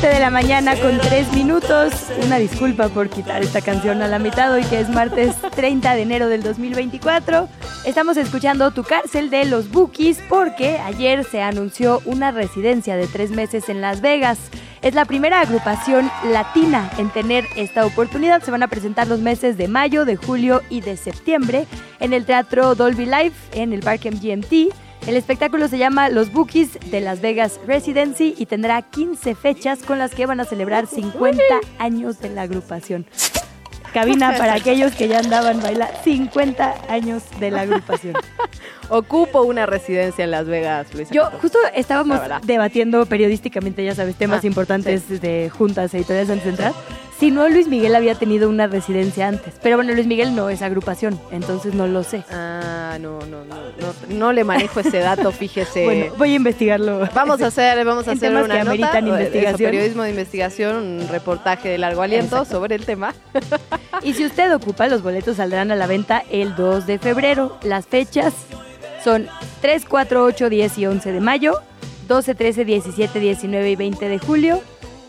7 de la mañana con 3 minutos. Una disculpa por quitar esta canción a la mitad hoy que es martes 30 de enero del 2024. Estamos escuchando Tu cárcel de los Bookies porque ayer se anunció una residencia de tres meses en Las Vegas. Es la primera agrupación latina en tener esta oportunidad. Se van a presentar los meses de mayo, de julio y de septiembre en el Teatro Dolby Live en el Parque MGMT. El espectáculo se llama Los Bookies de Las Vegas Residency y tendrá 15 fechas con las que van a celebrar 50 años de la agrupación. Cabina para aquellos que ya andaban bailando 50 años de la agrupación. Ocupo una residencia en Las Vegas, Luis. Yo justo estábamos debatiendo periodísticamente, ya sabes, temas Ah, importantes de juntas editoriales antes de entrar. Si no, Luis Miguel había tenido una residencia antes. Pero bueno, Luis Miguel no es agrupación, entonces no lo sé. Ah, no, no, no, no, no le manejo ese dato, fíjese. Bueno, voy a investigarlo. Vamos a hacer, vamos a En hacer una nota, eso, investigación. periodismo de investigación, un reportaje de largo aliento Exacto. sobre el tema. Y si usted ocupa, los boletos saldrán a la venta el 2 de febrero. Las fechas son 3, 4, 8, 10 y 11 de mayo, 12, 13, 17, 19 y 20 de julio,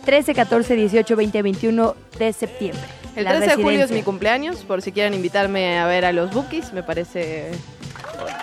13, 14, 18, 20 21 de septiembre. El La 13 de julio es mi cumpleaños, por si quieren invitarme a ver a los Bookies, me parece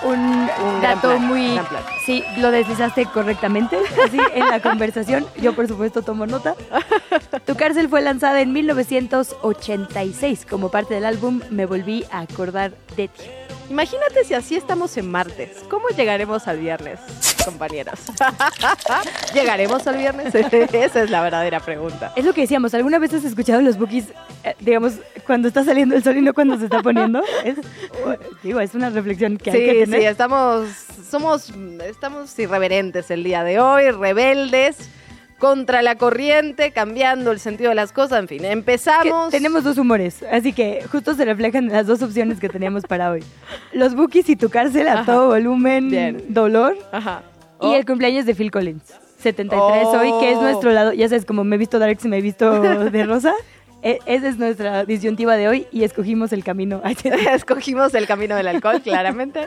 un, dato plan, muy... Sí, lo deslizaste correctamente, así en la conversación. Yo, por supuesto, tomo nota. Tu cárcel fue lanzada en 1986 como parte del álbum Me volví a acordar de ti. Imagínate si así estamos en martes. ¿Cómo llegaremos al viernes, compañeros? ¿Llegaremos al viernes? Esa es la verdadera pregunta. Es lo que decíamos, ¿alguna vez has escuchado los bookies, eh, digamos, cuando está saliendo el sol y no cuando se está poniendo? Es, digo, es una reflexión que hay que Sí, tener. sí, estamos, somos, estamos irreverentes el día de hoy, rebeldes, contra la corriente, cambiando el sentido de las cosas. En fin, Que empezamos. tenemos dos humores, así que justo se reflejan las dos opciones que teníamos para hoy. Los bookies y tu cárcel a Ajá. todo volumen, Bien. dolor. Ajá. Y Oh, el cumpleaños de Phil Collins, 73 Oh. hoy, que es nuestro lado, ya sabes, como me he visto Darks y me he visto de rosa, e- esa es nuestra disyuntiva de hoy y escogimos el camino. Escogimos el camino del alcohol, claramente.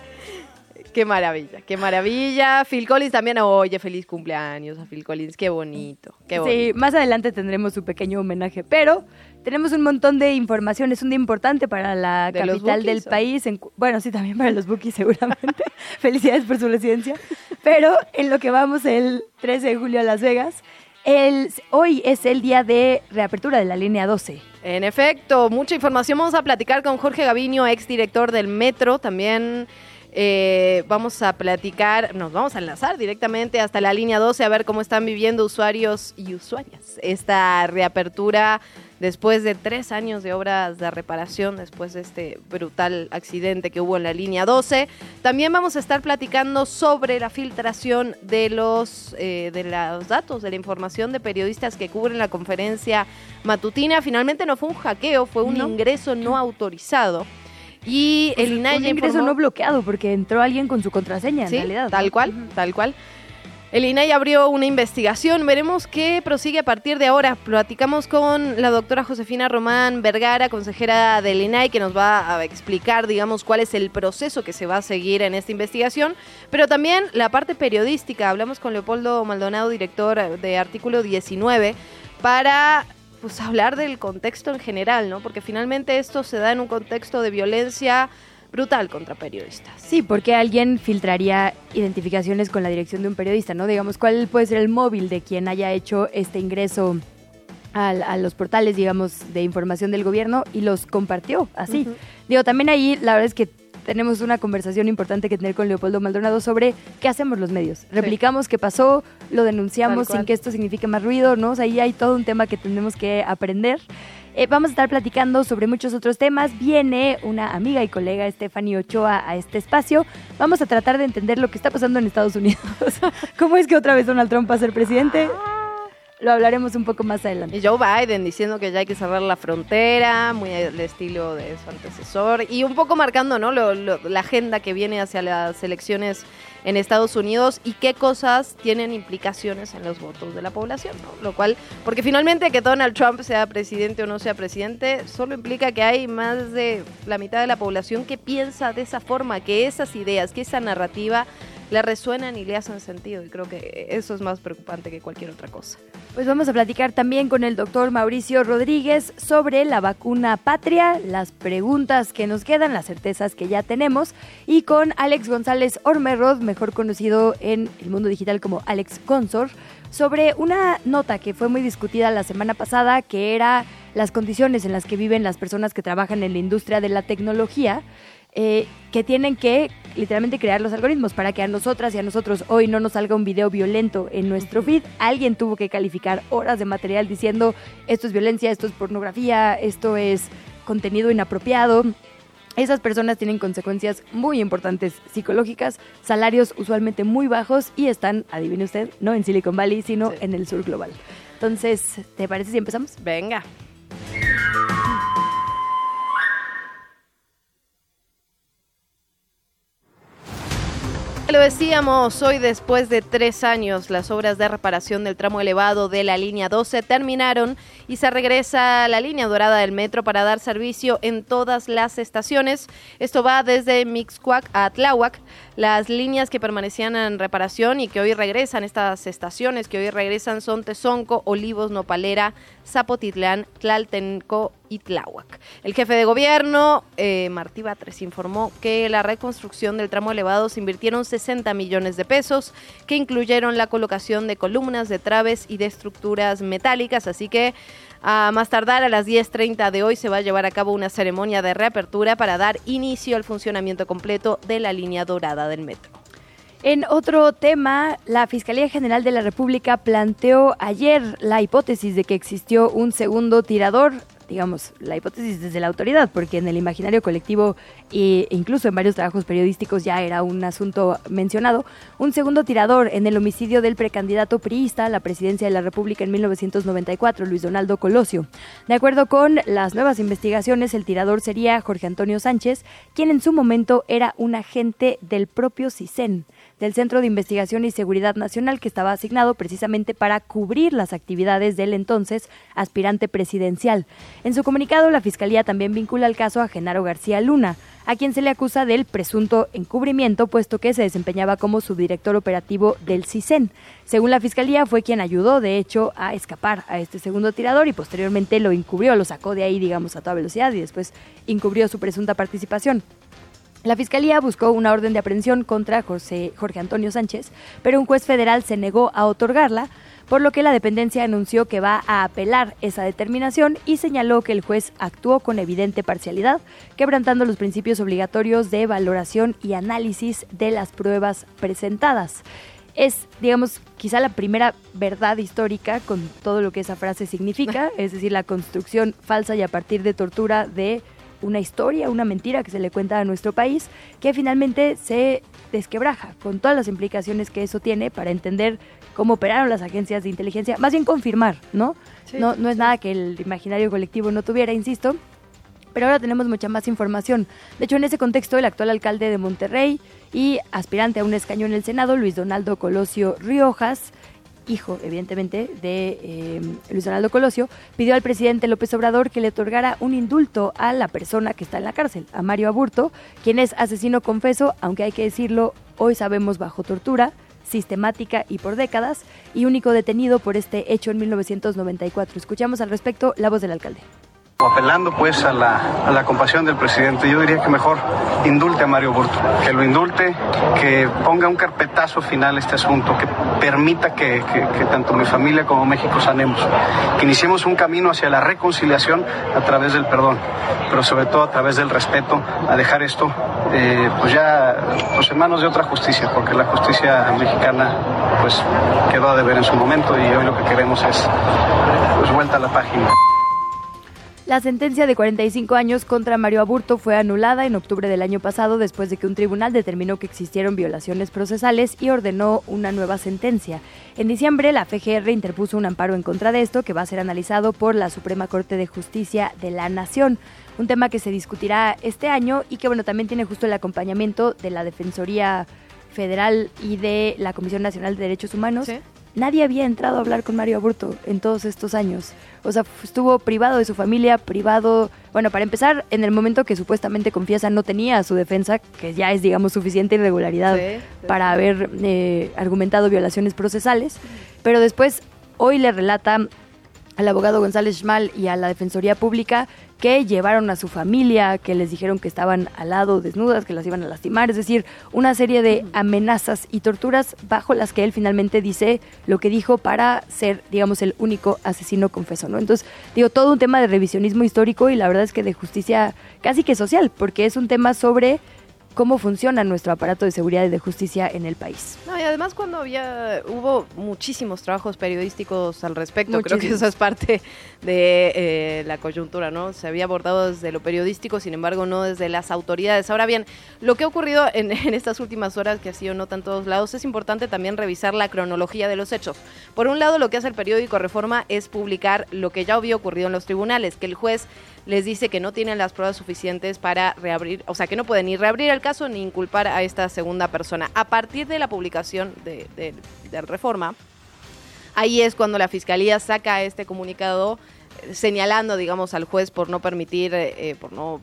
Qué maravilla, qué maravilla. Phil Collins también, oye, feliz cumpleaños a Phil Collins, qué bonito, qué bonito. Sí, más adelante tendremos su pequeño homenaje, pero tenemos un montón de información, es un día importante para la ¿De los capital del o? país, en bueno, sí, también para los bookies seguramente, felicidades por su residencia, pero en lo que vamos el 13 de julio a Las Vegas, el, hoy es el día de reapertura de la línea 12. En efecto, mucha información. Vamos a platicar con Jorge Gaviño, exdirector del Metro. También eh, vamos a platicar, nos vamos a enlazar directamente hasta la línea 12 a ver cómo están viviendo usuarios y usuarias esta reapertura después de tres años de obras de reparación, después de este brutal accidente que hubo en la línea 12. También vamos a estar platicando sobre la filtración de los, eh, de los datos, de la información de periodistas que cubren la conferencia matutina. Finalmente no fue un hackeo, fue un No. ingreso no autorizado. Y el INAI un ingreso informó- no bloqueado porque entró alguien con su contraseña, en realidad. tal ¿no? cual, tal cual. El INAI abrió una investigación, veremos qué prosigue a partir de ahora. Platicamos con la doctora Josefina Román Vergara, consejera del INAI, que nos va a explicar, digamos, cuál es el proceso que se va a seguir en esta investigación, pero también la parte periodística. Hablamos con Leopoldo Maldonado, director de Artículo 19, para pues hablar del contexto en general, ¿no? Porque finalmente esto se da en un contexto de violencia brutal contra periodistas. Sí, porque alguien filtraría identificaciones con la dirección de un periodista, ¿no? Digamos, ¿cuál puede ser el móvil de quien haya hecho este ingreso a, los portales, digamos, de información del gobierno y los compartió así? Digo, también ahí la verdad es que tenemos una conversación importante que tener con Leopoldo Maldonado sobre qué hacemos los medios. Replicamos qué pasó, lo denunciamos sin que esto signifique más ruido, ¿no? O sea, ahí hay todo un tema que tenemos que aprender. Eh, vamos a estar platicando sobre muchos otros temas. Viene una amiga y colega, Stephanie Ochoa, a este espacio. Vamos a tratar de entender lo que está pasando en Estados Unidos. ¿Cómo es que otra vez Donald Trump va a ser presidente? Lo hablaremos un poco más adelante. Y Joe Biden diciendo que ya hay que cerrar la frontera, muy al estilo de su antecesor, y un poco marcando ¿no? La agenda que viene hacia las elecciones en Estados Unidos y qué cosas tienen implicaciones en los votos de la población, ¿no? Lo cual, porque finalmente que Donald Trump sea presidente o no sea presidente, solo implica que hay más de la mitad de la población que piensa de esa forma, que esas ideas, que esa narrativa le resuenan y le hacen sentido. Y creo que eso es más preocupante que cualquier otra cosa. Pues vamos a platicar también con el doctor Mauricio Rodríguez sobre la vacuna patria, las preguntas que nos quedan, las certezas que ya tenemos, y con Alex González Ormerod, mejor conocido en el mundo digital como Alex Consor, sobre una nota que fue muy discutida la semana pasada, que era las condiciones en las que viven las personas que trabajan en la industria de la tecnología. Eh, que tienen que literalmente crear los algoritmos para que a nosotras y a nosotros hoy no nos salga un video violento en nuestro feed. Alguien tuvo que calificar horas de material diciendo esto es violencia, esto es pornografía, esto es contenido inapropiado. Esas personas tienen consecuencias muy importantes psicológicas, salarios usualmente muy bajos y están, adivine usted, no en Silicon Valley, sino Sí. en el sur global. Entonces, ¿te parece si empezamos? Venga. Lo decíamos, hoy después de tres años las obras de reparación del tramo elevado de la línea 12 terminaron y se regresa a la línea dorada del metro para dar servicio en todas las estaciones. Esto va desde Mixcuac a Tláhuac. Las líneas que permanecían en reparación y que hoy regresan, estas estaciones que hoy regresan son Tezonco, Olivos, Nopalera, Zapotitlán, Tlaltenco y Tláhuac. El jefe de gobierno, eh, Martí Batres, informó que la reconstrucción del tramo elevado se invirtieron 60 millones de pesos, que incluyeron la colocación de columnas, de traves y de estructuras metálicas, así que a más tardar a las 10.30 de hoy se va a llevar a cabo una ceremonia de reapertura para dar inicio al funcionamiento completo de la línea dorada del metro. En otro tema, la Fiscalía General de la República planteó ayer la hipótesis de que existió un segundo tirador, digamos, la hipótesis desde la autoridad, porque en el imaginario colectivo e incluso en varios trabajos periodísticos ya era un asunto mencionado, un segundo tirador en el homicidio del precandidato priista a la presidencia de la República en 1994, Luis Donaldo Colosio. De acuerdo con las nuevas investigaciones, el tirador sería Jorge Antonio Sánchez, quien en su momento era un agente del propio CISEN del Centro de Investigación y Seguridad Nacional que estaba asignado precisamente para cubrir las actividades del entonces aspirante presidencial. En su comunicado, la Fiscalía también vincula el caso a Genaro García Luna, a quien se le acusa del presunto encubrimiento, puesto que se desempeñaba como subdirector operativo del CISEN. Según la Fiscalía, fue quien ayudó, de hecho, a escapar a este segundo tirador y posteriormente lo encubrió, lo sacó de ahí, digamos, a toda velocidad y después encubrió su presunta participación. La Fiscalía buscó una orden de aprehensión contra José, Jorge Antonio Sánchez, pero un juez federal se negó a otorgarla, por lo que la dependencia anunció que va a apelar esa determinación y señaló que el juez actuó con evidente parcialidad, quebrantando los principios obligatorios de valoración y análisis de las pruebas presentadas. Es, digamos, quizá la primera verdad histórica con todo lo que esa frase significa, es decir, la construcción falsa y a partir de tortura de una historia, una mentira que se le cuenta a nuestro país, que finalmente se desquebraja con todas las implicaciones que eso tiene para entender cómo operaron las agencias de inteligencia, más bien confirmar, ¿no? Sí, no, no es nada que el imaginario colectivo no tuviera, insisto, pero ahora tenemos mucha más información. De hecho, en ese contexto, el actual alcalde de Monterrey y aspirante a un escaño en el Senado, Luis Donaldo Colosio Riojas, hijo, evidentemente, de eh, Luis Donaldo Colosio, pidió al presidente López Obrador que le otorgara un indulto a la persona que está en la cárcel, a Mario Aburto, quien es asesino confeso, aunque hay que decirlo, hoy sabemos bajo tortura, sistemática y por décadas, y único detenido por este hecho en 1994. Escuchamos al respecto la voz del alcalde. Apelando pues a la, a la compasión del presidente, yo diría que mejor indulte a Mario Burto, que lo indulte, que ponga un carpetazo final a este asunto, que permita que, que- tanto mi familia como México sanemos, que iniciemos un camino hacia la reconciliación a través del perdón, pero sobre todo a través del respeto, a dejar esto eh, pues ya pues en manos de otra justicia, porque la justicia mexicana pues quedó a deber en su momento y hoy lo que queremos es pues vuelta a la página. La sentencia de 45 años contra Mario Aburto fue anulada en octubre del año pasado después de que un tribunal determinó que existieron violaciones procesales y ordenó una nueva sentencia. En diciembre, la FGR interpuso un amparo en contra de esto que va a ser analizado por la Suprema Corte de Justicia de la Nación. Un tema que se discutirá este año y que, bueno, también tiene justo el acompañamiento de la Defensoría Federal y de la Comisión Nacional de Derechos Humanos. Sí. Nadie había entrado a hablar con Mario Aburto en todos estos años. O sea, estuvo privado de su familia, privado... Bueno, para empezar, en el momento que supuestamente confiesa no tenía a su defensa, que ya es, digamos, suficiente irregularidad Sí, sí, para haber eh, argumentado violaciones procesales. Pero después, hoy le relata al abogado González Schmal y a la Defensoría Pública que llevaron a su familia, que les dijeron que estaban al lado desnudas, que las iban a lastimar, es decir, una serie de amenazas y torturas bajo las que él finalmente dice lo que dijo para ser, digamos, el único asesino confeso, ¿no? Entonces, digo, todo un tema de revisionismo histórico y la verdad es que de justicia casi que social, porque es un tema sobre cómo funciona nuestro aparato de seguridad y de justicia en el país. No, y además cuando había, hubo muchísimos trabajos periodísticos al respecto, creo que eso es parte de eh, la coyuntura, ¿no? Se había abordado desde lo periodístico, sin embargo no desde las autoridades. Ahora bien, lo que ha ocurrido en, en estas últimas horas, que ha sido nota en todos lados, es importante también revisar la cronología de los hechos. Por un lado, lo que hace el periódico Reforma es publicar lo que ya había ocurrido en los tribunales, que el juez les dice que no tienen las pruebas suficientes para reabrir, o sea, que no pueden ni reabrir el caso ni inculpar a esta segunda persona. A partir de la publicación de, de- Reforma, ahí es cuando la Fiscalía saca este comunicado eh, señalando, digamos, al juez por no permitir, eh, eh, por no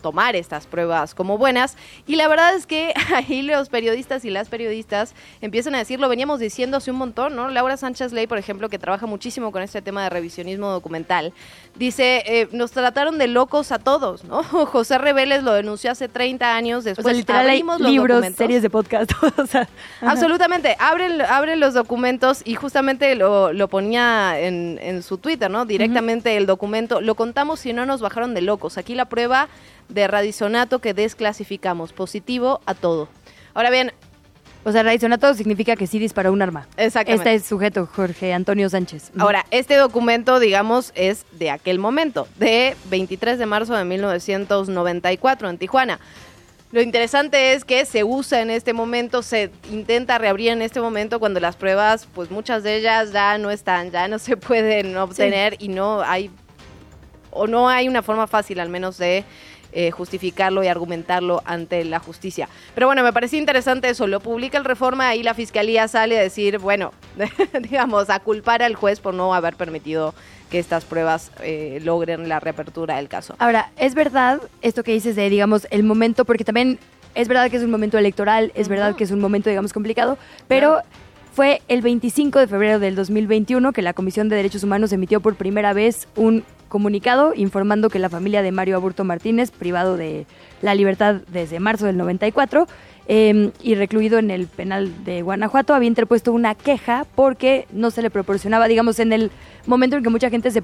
tomar estas pruebas como buenas. Y la verdad es que ahí los periodistas y las periodistas empiezan a decir, lo veníamos diciendo hace un montón, ¿no? Laura Sánchez Ley, por ejemplo, que trabaja muchísimo con este tema de revisionismo documental, dice, eh, nos trataron de locos a todos, ¿no? José Reveles lo denunció hace 30 años, O sea, después hay abrimos los libros, documentos. series de podcast, o sea, Absolutamente. Abren, abren los documentos y justamente lo, lo ponía en, en su Twitter, ¿no? Directamente el documento. Lo contamos si no nos bajaron de locos. Aquí la prueba de radisonato que desclasificamos. Positivo a todo. Ahora bien, O sea, radisonato significa que sí disparó un arma. Exactamente. Este es sujeto, Jorge Antonio Sánchez. Ahora, este documento, digamos, es de aquel momento, de 23 de marzo de 1994 en Tijuana. Lo interesante es que se usa en este momento, se intenta reabrir en este momento cuando las pruebas, pues muchas de ellas ya no están, ya no se pueden obtener y no hay, o no hay una forma fácil al menos de eh, justificarlo y argumentarlo ante la justicia. Pero bueno, me pareció interesante eso, lo publica el Reforma y la Fiscalía sale a decir, bueno, digamos, a culpar al juez por no haber permitido que estas pruebas eh, logren la reapertura del caso. Ahora, es verdad esto que dices de, digamos, el momento, porque también es verdad que es un momento electoral, es verdad que es un momento, digamos, complicado, pero Claro. fue el 25 de febrero del 2021 que la Comisión de Derechos Humanos emitió por primera vez un comunicado informando que la familia de Mario Aburto Martínez, privado de la libertad desde marzo del 94, eh, y recluido en el penal de Guanajuato, había interpuesto una queja porque no se le proporcionaba, digamos, en el momento en que mucha gente se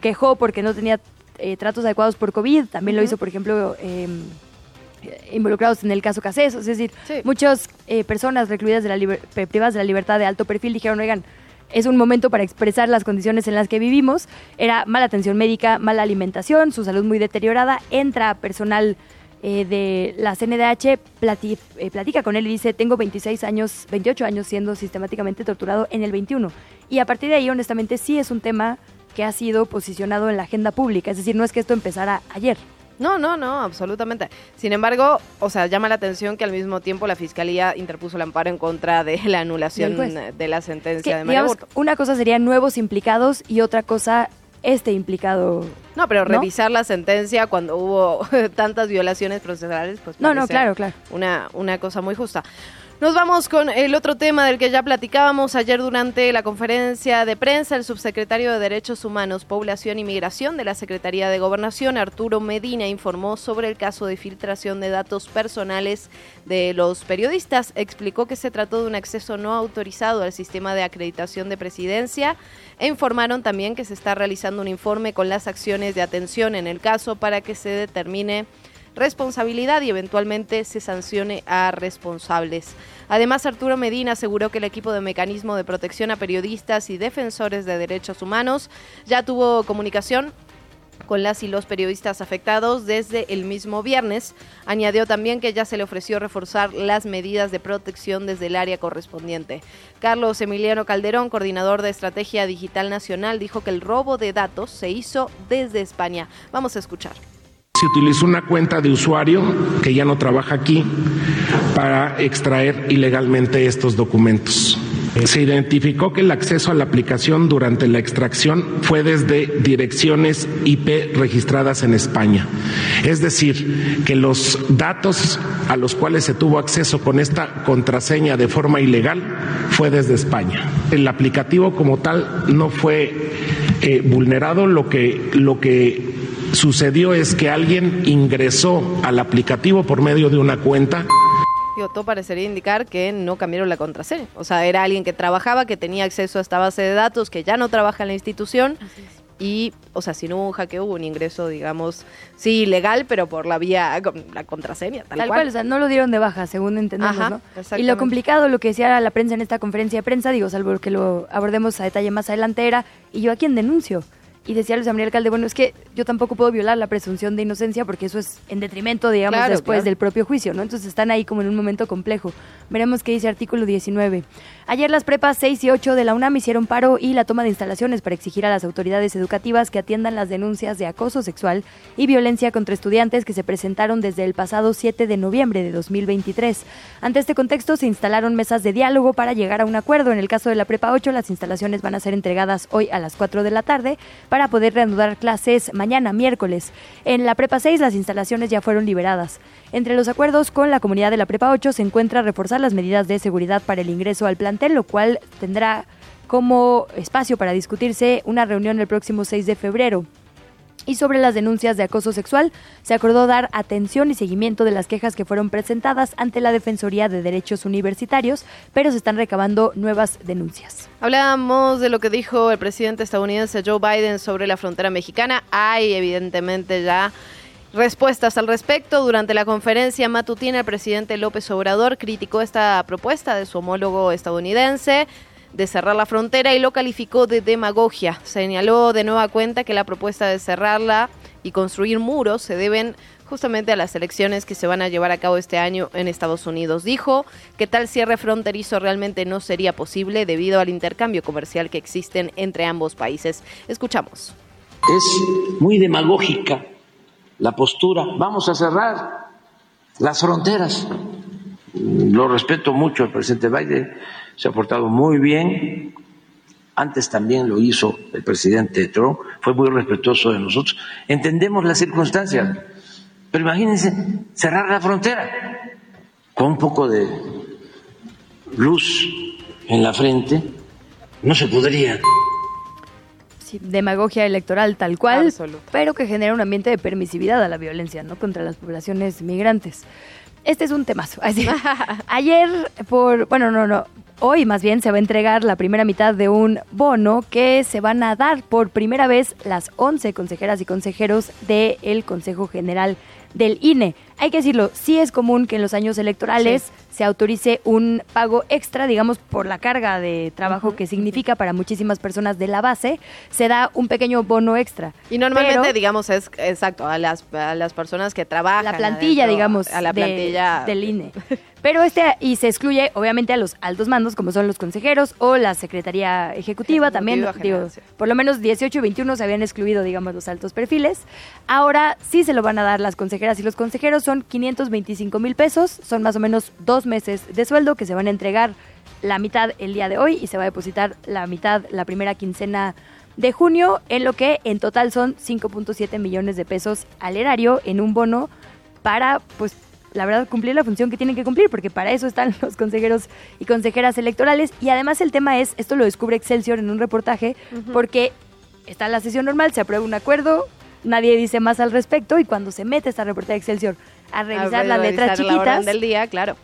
quejó porque no tenía eh, tratos adecuados por COVID, también lo hizo, por ejemplo, eh, involucrados en el caso Casesos, es decir, Sí. muchas eh, personas recluidas de la pe- privadas de la libertad de alto perfil dijeron, oigan, es un momento para expresar las condiciones en las que vivimos. Era mala atención médica, mala alimentación, su salud muy deteriorada. Entra personal eh, de la CNDH, eh, platica con él y dice, tengo 26 años, 28 años siendo sistemáticamente torturado en el 21. Y a partir de ahí, honestamente, sí es un tema que ha sido posicionado en la agenda pública. Es decir, no es que esto empezara ayer. No, no, no, absolutamente. Sin embargo, o sea, llama la atención que al mismo tiempo la Fiscalía interpuso el amparo en contra de la anulación de la Es sentencia que, de María digamos, una cosa sería nuevos implicados y otra cosa este implicado. No, pero ¿no? revisar la sentencia cuando hubo tantas violaciones procesales, pues No, no, claro, claro. Una, una cosa muy justa. Nos vamos con el otro tema del que ya platicábamos ayer durante la conferencia de prensa. El subsecretario de Derechos Humanos, Población y Migración de la Secretaría de Gobernación, Arturo Medina, informó sobre el caso de filtración de datos personales de los periodistas. Explicó que se trató de un acceso no autorizado al sistema de acreditación de presidencia e informaron también que se está realizando un informe con las acciones de atención en el caso para que se determine responsabilidad y eventualmente se sancione a responsables. Además, Arturo Medina aseguró que el equipo de mecanismo de protección a periodistas y defensores de derechos humanos ya tuvo comunicación con las y los periodistas afectados desde el mismo viernes. Añadió también que ya se le ofreció reforzar las medidas de protección desde el área correspondiente. Carlos Emiliano Calderón, coordinador de Estrategia Digital Nacional, dijo que el robo de datos se hizo desde España. Vamos a escuchar. Se utilizó una cuenta de usuario que ya no trabaja aquí para extraer ilegalmente estos documentos. Se identificó que el acceso a la aplicación durante la extracción fue desde direcciones IP registradas en España. Es decir, que los datos a los cuales se tuvo acceso con esta contraseña de forma ilegal fue desde España. El aplicativo como tal no fue eh, vulnerado, lo que, lo que sucedió es que alguien ingresó al aplicativo por medio de una cuenta. todo parecería indicar que no cambiaron la contraseña. O sea, era alguien que trabajaba, que tenía acceso a esta base de datos, que ya no trabaja en la institución. Y, o sea, si no hubo un hackeo, hubo un ingreso, digamos, sí, legal, pero por la vía, la contraseña, tal, tal cual. O sea, no lo dieron de baja, según entendemos, ¿no? Y lo complicado, lo que decía la prensa en esta conferencia de prensa, digo, salvo que lo abordemos a detalle más adelante, era, ¿y yo a quién denuncio? Y decía Luis María Alcalde, bueno, es que yo tampoco puedo violar la presunción de inocencia porque eso es en detrimento, digamos, después del propio juicio, ¿no? Entonces están ahí como en un momento complejo. Veremos qué dice artículo 19. Ayer las prepas 6 y 8 de la UNAM hicieron paro y la toma de instalaciones para exigir a las autoridades educativas que atiendan las denuncias de acoso sexual y violencia contra estudiantes que se presentaron desde el pasado 7 de noviembre de 2023. Ante este contexto se instalaron mesas de diálogo para llegar a un acuerdo. En el caso de la prepa 8, las instalaciones van a ser entregadas hoy a las 4 de la tarde para poder reanudar clases mañana, miércoles. En la prepa 6, las instalaciones ya fueron liberadas. Entre los acuerdos con la comunidad de la prepa 8 se encuentra reforzar las medidas de seguridad para el ingreso al plan lo cual tendrá como espacio para discutirse una reunión el próximo 6 de febrero. Y sobre las denuncias de acoso sexual, se acordó dar atención y seguimiento de las quejas que fueron presentadas ante la Defensoría de Derechos Universitarios, pero se están recabando nuevas denuncias. Hablábamos de lo que dijo el presidente estadounidense Joe Biden sobre la frontera mexicana. Hay evidentemente ya respuestas al respecto. Durante la conferencia matutina, el presidente López Obrador criticó esta propuesta de su homólogo estadounidense de cerrar la frontera y lo calificó de demagogia. Señaló de nueva cuenta que la propuesta de cerrarla y construir muros se deben justamente a las elecciones que se van a llevar a cabo este año en Estados Unidos. Dijo que tal cierre fronterizo realmente no sería posible debido al intercambio comercial que existen entre ambos países. Escuchamos. Es muy demagógica la postura, vamos a cerrar las fronteras. Lo respeto mucho al presidente Biden, se ha portado muy bien. Antes también lo hizo el presidente Trump, fue muy respetuoso de nosotros. Entendemos las circunstancias, pero imagínense cerrar la frontera con un poco de luz en la frente, no se podría demagogia electoral tal cual, pero que genera un ambiente de permisividad a la violencia, ¿no? Contra las poblaciones migrantes. Este es un temazo. Así. Ayer, por, bueno, no, no, hoy más bien se va a entregar la primera mitad de un bono que se van a dar por primera vez las 11 consejeras y consejeros del Consejo General del INE. Hay que decirlo, sí es común que en los años electorales se autorice un pago extra, digamos, por la carga de trabajo que significa para muchísimas personas de la base, se da un pequeño bono extra. Y normalmente, digamos, es exacto, a las, a las personas que trabajan. La plantilla, digamos, a la plantilla del INE. Pero este, y se excluye obviamente a los altos mandos, como son los consejeros o la Secretaría Ejecutiva, también, digo, por lo menos 18 y 21 se habían excluido, digamos, los altos perfiles. Ahora sí se lo van a dar las consejeras y los consejeros, son 525 mil pesos, son más o menos dos meses de sueldo que se van a entregar la mitad el día de hoy y se va a depositar la mitad la primera quincena de junio, en lo que en total son 5.7 millones de pesos al erario en un bono para pues la verdad, cumplir la función que tienen que cumplir, porque para eso están los consejeros y consejeras electorales. Y además el tema es, esto lo descubre Excelsior en un reportaje, porque está la sesión normal, se aprueba un acuerdo, nadie dice más al respecto, y cuando se mete esta reportaje de Excelsior a revisar las letras chiquitas... del día, claro.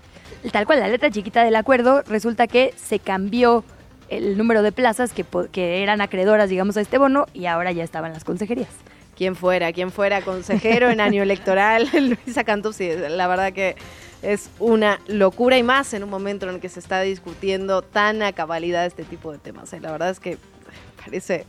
Tal cual, la letra chiquita del acuerdo, resulta que se cambió el número de plazas que, que eran acreedoras, digamos, a este bono, y ahora ya estaban las consejerías quien fuera, quien fuera consejero en año electoral, Luisa Cantú, la verdad que es una locura y más en un momento en el que se está discutiendo tan a cabalidad este tipo de temas. ¿eh? La verdad es que parece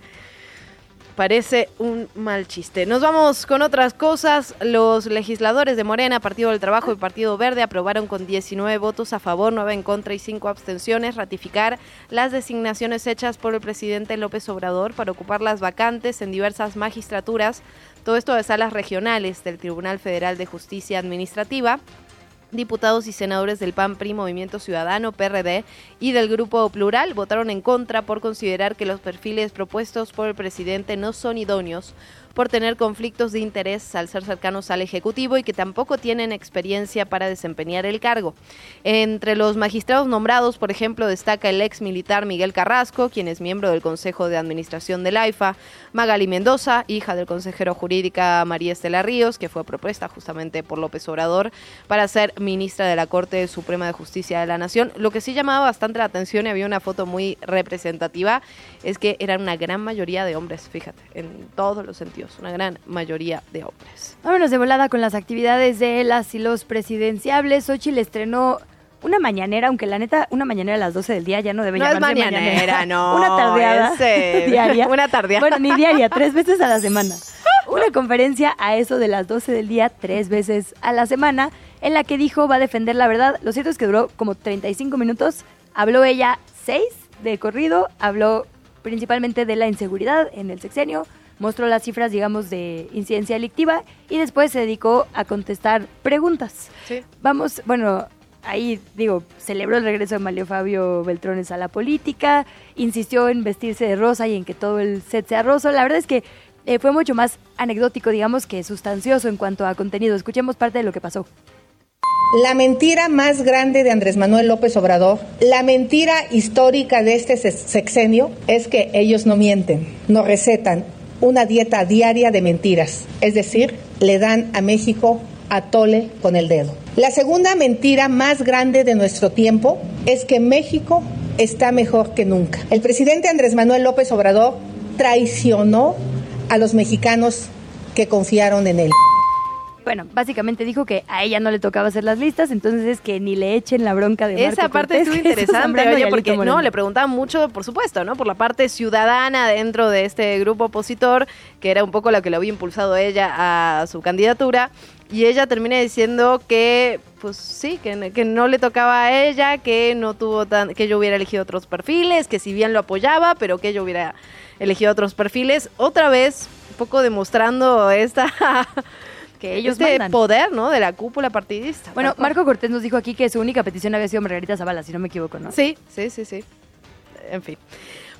Parece un mal chiste. Nos vamos con otras cosas. Los legisladores de Morena, Partido del Trabajo y Partido Verde aprobaron con 19 votos a favor, 9 en contra y 5 abstenciones ratificar las designaciones hechas por el presidente López Obrador para ocupar las vacantes en diversas magistraturas. Todo esto de salas regionales del Tribunal Federal de Justicia Administrativa diputados y senadores del PAN, PRI, Movimiento Ciudadano, PRD y del Grupo Plural votaron en contra por considerar que los perfiles propuestos por el presidente no son idóneos por tener conflictos de interés al ser cercanos al Ejecutivo y que tampoco tienen experiencia para desempeñar el cargo. Entre los magistrados nombrados, por ejemplo, destaca el ex militar Miguel Carrasco, quien es miembro del Consejo de Administración del AIFA, Magali Mendoza, hija del consejero jurídica María Estela Ríos, que fue propuesta justamente por López Obrador para ser ministra de la Corte Suprema de Justicia de la Nación. Lo que sí llamaba bastante la atención y había una foto muy representativa es que eran una gran mayoría de hombres, fíjate, en todos los sentidos una gran mayoría de hombres. Vámonos de volada con las actividades de las y los presidenciables. le estrenó una mañanera, aunque la neta, una mañanera a las 12 del día ya no debe no llamarse es mañanera. no. una tardeada diaria. Una tardeada. Bueno, ni diaria, tres veces a la semana. Una conferencia a eso de las 12 del día, tres veces a la semana, en la que dijo va a defender la verdad. Lo cierto es que duró como 35 minutos. Habló ella seis de corrido, habló principalmente de la inseguridad en el sexenio, mostró las cifras, digamos, de incidencia delictiva y después se dedicó a contestar preguntas. Vamos, bueno, ahí digo, celebró el regreso de Mario Fabio Beltrones a la política, insistió en vestirse de rosa y en que todo el set sea rosa. La verdad es que eh, fue mucho más anecdótico, digamos, que sustancioso en cuanto a contenido. Escuchemos parte de lo que pasó. La mentira más grande de Andrés Manuel López Obrador, la mentira histórica de este sexenio es que ellos no mienten, no recetan, una dieta diaria de mentiras, es decir, le dan a México a tole con el dedo. La segunda mentira más grande de nuestro tiempo es que México está mejor que nunca. El presidente Andrés Manuel López Obrador traicionó a los mexicanos que confiaron en él. Bueno, básicamente dijo que a ella no le tocaba hacer las listas, entonces es que ni le echen la bronca de Marco Esa parte estuvo interesante, oye, porque no, le preguntaban mucho, por supuesto, ¿no? Por la parte ciudadana dentro de este grupo opositor, que era un poco lo que le había impulsado ella a su candidatura, y ella termina diciendo que pues sí, que, que, no le tocaba a ella, que no tuvo tan, que yo hubiera elegido otros perfiles, que si bien lo apoyaba, pero que yo hubiera elegido otros perfiles, otra vez un poco demostrando esta que ellos este poder, ¿no? De la cúpula partidista. Bueno, Marco Cortés nos dijo aquí que su única petición había sido Margarita Zavala, si no me equivoco, ¿no? Sí, sí, sí, sí. En fin.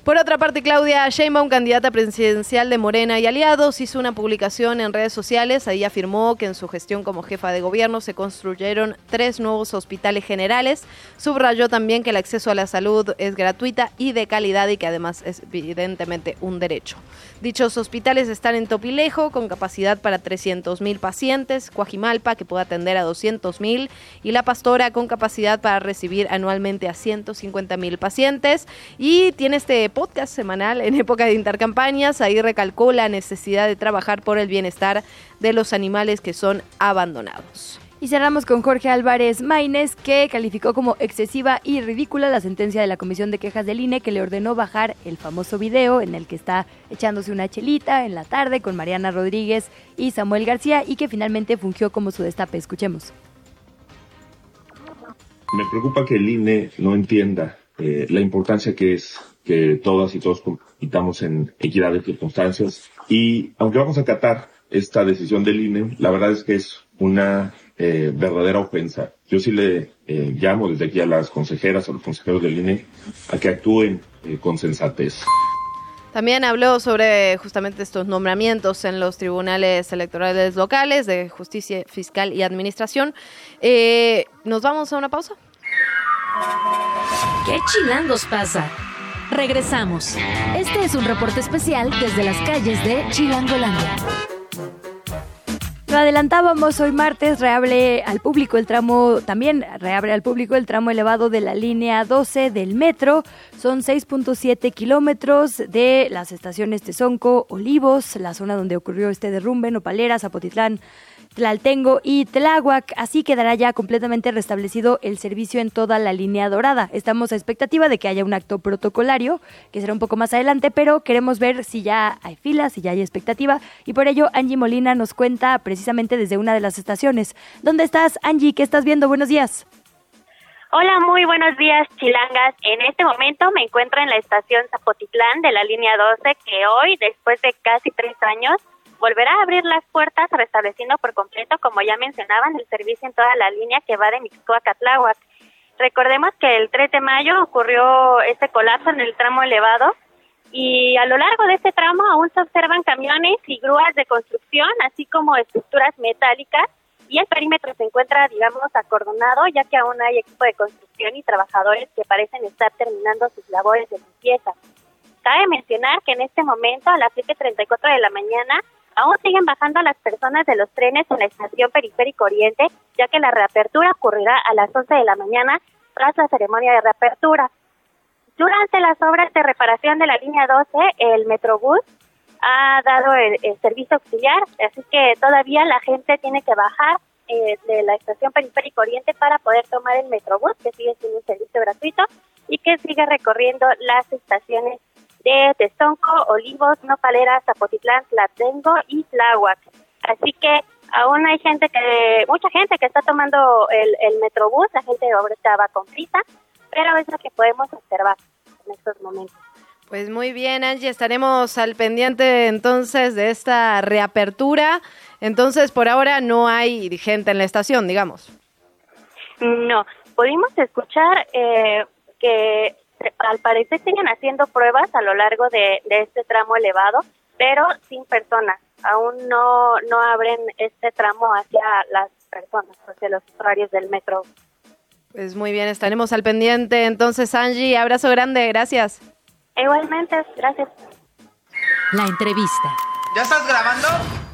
Por otra parte, Claudia Sheinbaum, candidata presidencial de Morena y aliados, hizo una publicación en redes sociales. Ahí afirmó que en su gestión como jefa de gobierno se construyeron tres nuevos hospitales generales. Subrayó también que el acceso a la salud es gratuita y de calidad y que además es evidentemente un derecho. Dichos hospitales están en Topilejo con capacidad para 300.000 pacientes, Coajimalpa que puede atender a 200.000 y La Pastora con capacidad para recibir anualmente a 150.000 pacientes. Y tiene este podcast semanal en época de intercampañas. Ahí recalcó la necesidad de trabajar por el bienestar de los animales que son abandonados. Y cerramos con Jorge Álvarez Maínez, que calificó como excesiva y ridícula la sentencia de la Comisión de Quejas del INE que le ordenó bajar el famoso video en el que está echándose una chelita en la tarde con Mariana Rodríguez y Samuel García y que finalmente fungió como su destape. Escuchemos. Me preocupa que el INE no entienda eh, la importancia que es que todas y todos compitamos en equidad de circunstancias. Y aunque vamos a acatar esta decisión del INE, la verdad es que es una eh, verdadera ofensa. Yo sí le eh, llamo desde aquí a las consejeras, a los consejeros del INE, a que actúen eh, con sensatez. También habló sobre justamente estos nombramientos en los tribunales electorales locales de justicia fiscal y administración. ¿Nos vamos a una pausa? ¿Qué chilangos pasa? Regresamos. Este es un reporte especial desde las calles de Chilangolandia. Lo adelantábamos hoy martes, reabre al público el tramo, también reabre al público el tramo elevado de la línea 12 del metro. Son 6.7 kilómetros de las estaciones Tezonco, Olivos, la zona donde ocurrió este derrumbe, Nopalera, Zapotitlán, Tlaltengo y Tláhuac. Así quedará ya completamente restablecido el servicio en toda la línea dorada. Estamos a expectativa de que haya un acto protocolario, que será un poco más adelante, pero queremos ver si ya hay filas, si ya hay expectativa. Y por ello, Angie Molina nos cuenta precisamente desde una de las estaciones. ¿Dónde estás, Angie? ¿Qué estás viendo? Buenos días. Hola, muy buenos días, chilangas. En este momento me encuentro en la estación Zapotitlán de la línea 12, que hoy, después de casi tres años, volverá a abrir las puertas restableciendo por completo, como ya mencionaban, el servicio en toda la línea que va de Mixcoac a Tláhuac. Recordemos que el 3 de mayo ocurrió este colapso en el tramo elevado y a lo largo de este tramo aún se observan camiones y grúas de construcción, así como estructuras metálicas y el perímetro se encuentra, digamos, acordonado, ya que aún hay equipo de construcción y trabajadores que parecen estar terminando sus labores de limpieza. Cabe mencionar que en este momento, a las 7.34 de la mañana, Aún siguen bajando las personas de los trenes en la estación Periférico Oriente, ya que la reapertura ocurrirá a las 11 de la mañana tras la ceremonia de reapertura. Durante las obras de reparación de la línea 12, el Metrobús ha dado el, servicio auxiliar, así que todavía la gente tiene que bajar eh, de la estación Periférico Oriente para poder tomar el Metrobús, que sigue siendo un servicio gratuito y que sigue recorriendo las estaciones de Testonco, Olivos, Nopalera, Zapotitlán, Tlatengo y Tláhuac. Así que aún hay gente que, mucha gente que está tomando el, el Metrobús, la gente ahorita va con prisa, pero es lo que podemos observar en estos momentos. Pues muy bien, Angie, estaremos al pendiente entonces de esta reapertura. Entonces, por ahora no hay gente en la estación, digamos. No, pudimos escuchar eh, que al parecer siguen haciendo pruebas a lo largo de, este tramo elevado, pero sin personas. Aún no, no abren este tramo hacia las personas, hacia los usuarios del metro. Pues muy bien, estaremos al pendiente. Entonces, Angie, abrazo grande, gracias. Igualmente, gracias. La entrevista. ¿Ya estás grabando?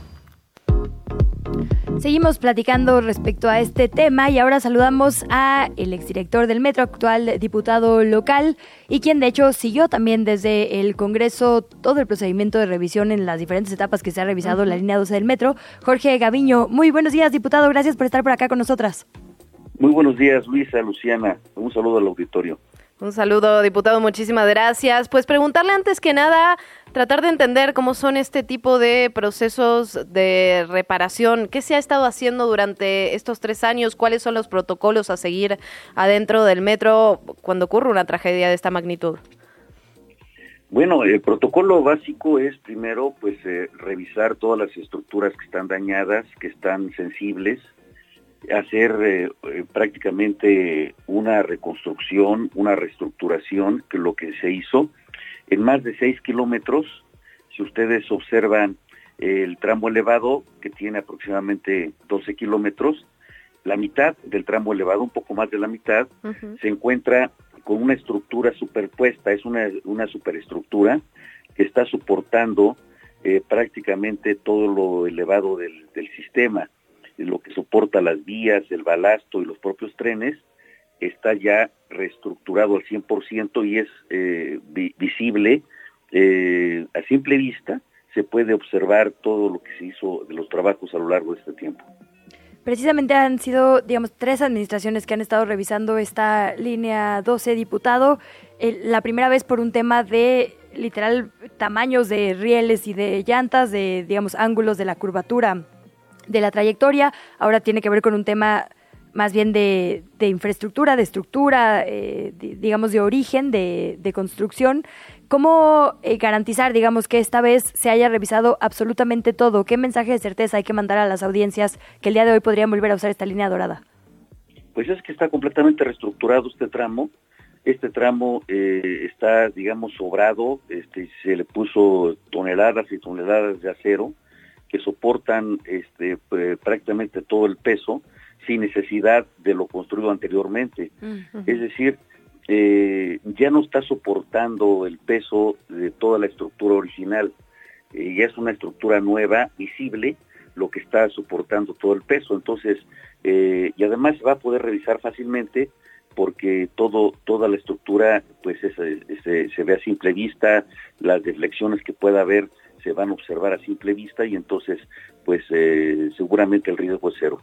Seguimos platicando respecto a este tema y ahora saludamos a el exdirector del Metro, actual diputado local y quien de hecho siguió también desde el Congreso todo el procedimiento de revisión en las diferentes etapas que se ha revisado la línea 12 del Metro. Jorge Gaviño, muy buenos días diputado, gracias por estar por acá con nosotras. Muy buenos días Luisa, Luciana, un saludo al auditorio. Un saludo, diputado, muchísimas gracias. Pues preguntarle antes que nada, tratar de entender cómo son este tipo de procesos de reparación, qué se ha estado haciendo durante estos tres años, cuáles son los protocolos a seguir adentro del metro cuando ocurre una tragedia de esta magnitud. Bueno, el protocolo básico es primero pues eh, revisar todas las estructuras que están dañadas, que están sensibles, hacer eh, eh, prácticamente una reconstrucción, una reestructuración, que lo que se hizo en más de 6 kilómetros. Si ustedes observan el tramo elevado, que tiene aproximadamente 12 kilómetros, la mitad del tramo elevado, un poco más de la mitad, se encuentra con una estructura superpuesta, es una, una superestructura que está soportando eh, prácticamente todo lo elevado del, del sistema lo que soporta las vías, el balasto y los propios trenes, está ya reestructurado al 100% y es eh, visible eh, a simple vista, se puede observar todo lo que se hizo de los trabajos a lo largo de este tiempo. Precisamente han sido, digamos, tres administraciones que han estado revisando esta línea 12, diputado. la primera vez por un tema de literal tamaños de rieles y de llantas, de, digamos, ángulos de la curvatura de la trayectoria, ahora tiene que ver con un tema más bien de, infraestructura, de estructura, eh, digamos, de origen, de, construcción. ¿Cómo eh, garantizar, digamos, que esta vez se haya revisado absolutamente todo? ¿Qué mensaje de certeza hay que mandar a las audiencias que el día de hoy podrían volver a usar esta línea dorada? Pues es que está completamente reestructurado este tramo. Este tramo eh, está, digamos, sobrado. Este, se le puso toneladas y toneladas de acero que soportan este, prácticamente todo el peso sin necesidad de lo construido anteriormente. Es decir, eh, ya no está soportando el peso de toda la estructura original, eh, ya es una estructura nueva, visible, lo que está soportando todo el peso. Entonces, eh, y además va a poder revisar fácilmente porque todo toda la estructura pues se ve a simple vista, las deflexiones que pueda haber se van a observar a simple vista y entonces pues eh, seguramente el riesgo es cero.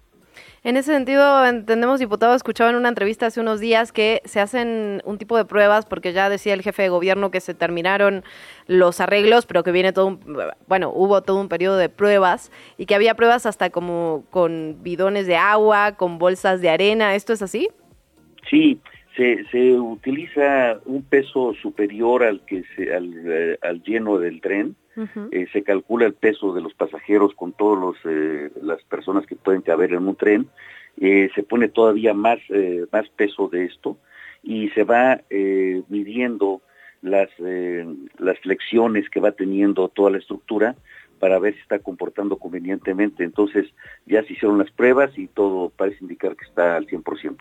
En ese sentido, entendemos, diputado, escuchaba en una entrevista hace unos días que se hacen un tipo de pruebas, porque ya decía el jefe de gobierno que se terminaron los arreglos, pero que viene todo un, bueno, hubo todo un periodo de pruebas y que había pruebas hasta como con bidones de agua, con bolsas de arena. ¿Esto es así? Sí, se, se utiliza un peso superior al que se, al, eh, al lleno del tren. Eh, se calcula el peso de los pasajeros con todos los eh, las personas que pueden caber en un tren. se pone todavía más más peso de esto y se va midiendo las las flexiones que va teniendo toda la estructura para ver si está comportando convenientemente. Entonces ya se hicieron las pruebas y todo parece indicar que está al 100%.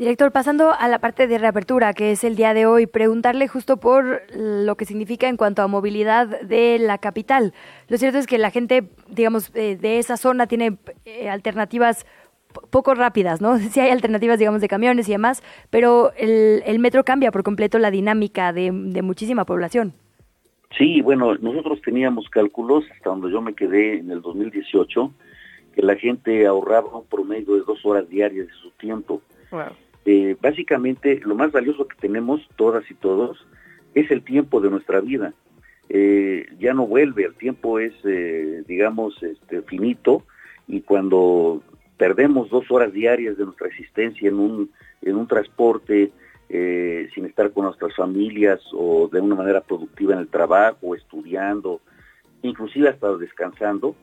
Director, pasando a la parte de reapertura, que es el día de hoy, preguntarle justo por lo que significa en cuanto a movilidad de la capital. Lo cierto es que la gente, digamos, eh, de esa zona tiene eh, alternativas poco rápidas, ¿no? Sí hay alternativas, digamos, de camiones y demás, pero el, metro cambia por completo la dinámica de, muchísima población. Sí, bueno, nosotros teníamos cálculos hasta donde yo me quedé en el 2018, que la gente ahorraba un promedio de dos horas diarias de su tiempo. Eh, básicamente, lo más valioso que tenemos todas y todos es el tiempo de nuestra vida. Eh, ya no vuelve, el tiempo es, eh, digamos, este, finito y cuando perdemos dos horas diarias de nuestra existencia en un, en un transporte, sin estar con nuestras familias o de una manera productiva en el trabajo, estudiando, inclusive hasta descansando,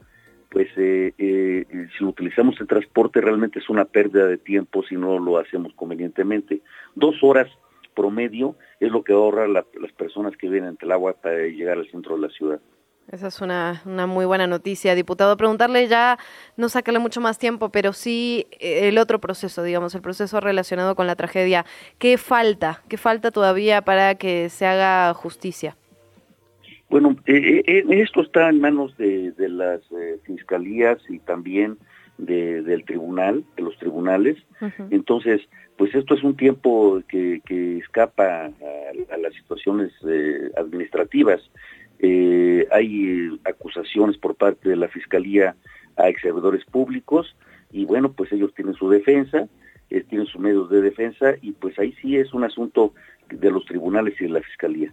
pues eh, eh, si utilizamos el transporte realmente es una pérdida de tiempo si no lo hacemos convenientemente. Dos horas promedio es lo que ahorra las personas que vienen el agua para llegar al centro de la ciudad. Esa es una, una, muy buena noticia, diputado. Preguntarle ya, no sacarle mucho más tiempo, pero sí eh, el otro proceso, digamos, el proceso relacionado con la tragedia. ¿Qué falta? ¿Qué falta todavía para que se haga justicia? Bueno, eh, eh, esto está en manos de, las eh, fiscalías y también del tribunal, de los tribunales. Entonces, pues esto es un tiempo que, escapa a, las situaciones administrativas. hay acusaciones por parte de la fiscalía a ex servidores públicos y bueno, pues ellos tienen su defensa, tienen sus medios de defensa y pues ahí sí es un asunto de los tribunales y de la fiscalía.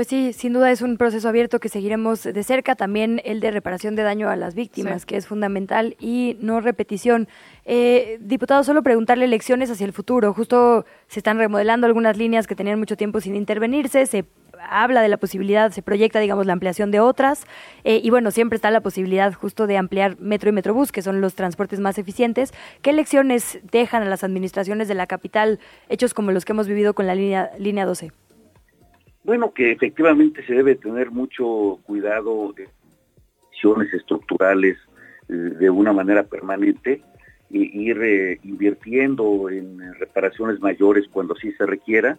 Pues sí, sin duda es un proceso abierto que seguiremos de cerca, también el de reparación de daño a las víctimas, que es fundamental, y no repetición. Eh, diputado, solo preguntarle elecciones hacia el futuro. Justo se están remodelando algunas líneas que tenían mucho tiempo sin intervenirse, se habla de la posibilidad, se proyecta, digamos, la ampliación de otras, eh, y bueno, siempre está la posibilidad justo de ampliar Metro y Metrobús, que son los transportes más eficientes. ¿Qué elecciones dejan a las administraciones de la capital hechos como los que hemos vivido con la línea, línea 12? Bueno, que efectivamente se debe tener mucho cuidado de acciones estructurales eh, de una manera permanente e ir eh, invirtiendo en reparaciones mayores cuando así se requiera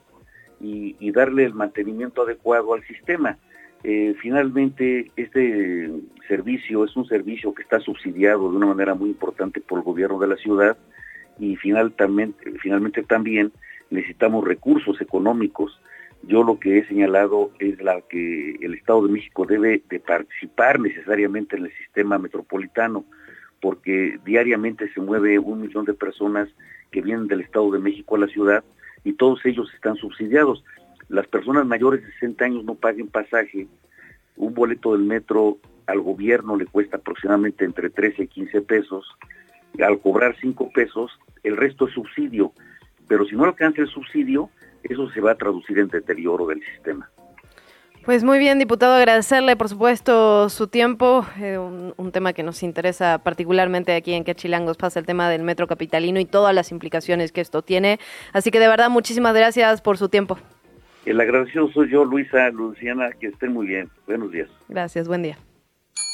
y, darle el mantenimiento adecuado al sistema. Eh, finalmente, este servicio es un servicio que está subsidiado de una manera muy importante por el gobierno de la ciudad y finalmente, finalmente también necesitamos recursos económicos yo lo que he señalado es la que el Estado de México debe de participar necesariamente en el sistema metropolitano, porque diariamente se mueve un millón de personas que vienen del Estado de México a la ciudad y todos ellos están subsidiados. Las personas mayores de 60 años no paguen pasaje, un boleto del metro al gobierno le cuesta aproximadamente entre 13 y 15 pesos, al cobrar 5 pesos, el resto es subsidio, pero si no alcanza el subsidio, eso se va a traducir en deterioro del sistema. Pues muy bien, diputado, agradecerle por supuesto su tiempo, eh, un, tema que nos interesa particularmente aquí en Quechilangos pasa el tema del metro capitalino y todas las implicaciones que esto tiene. Así que de verdad, muchísimas gracias por su tiempo. El agradecido soy yo, Luisa, Luciana, que estén muy bien. Buenos días. Gracias, buen día.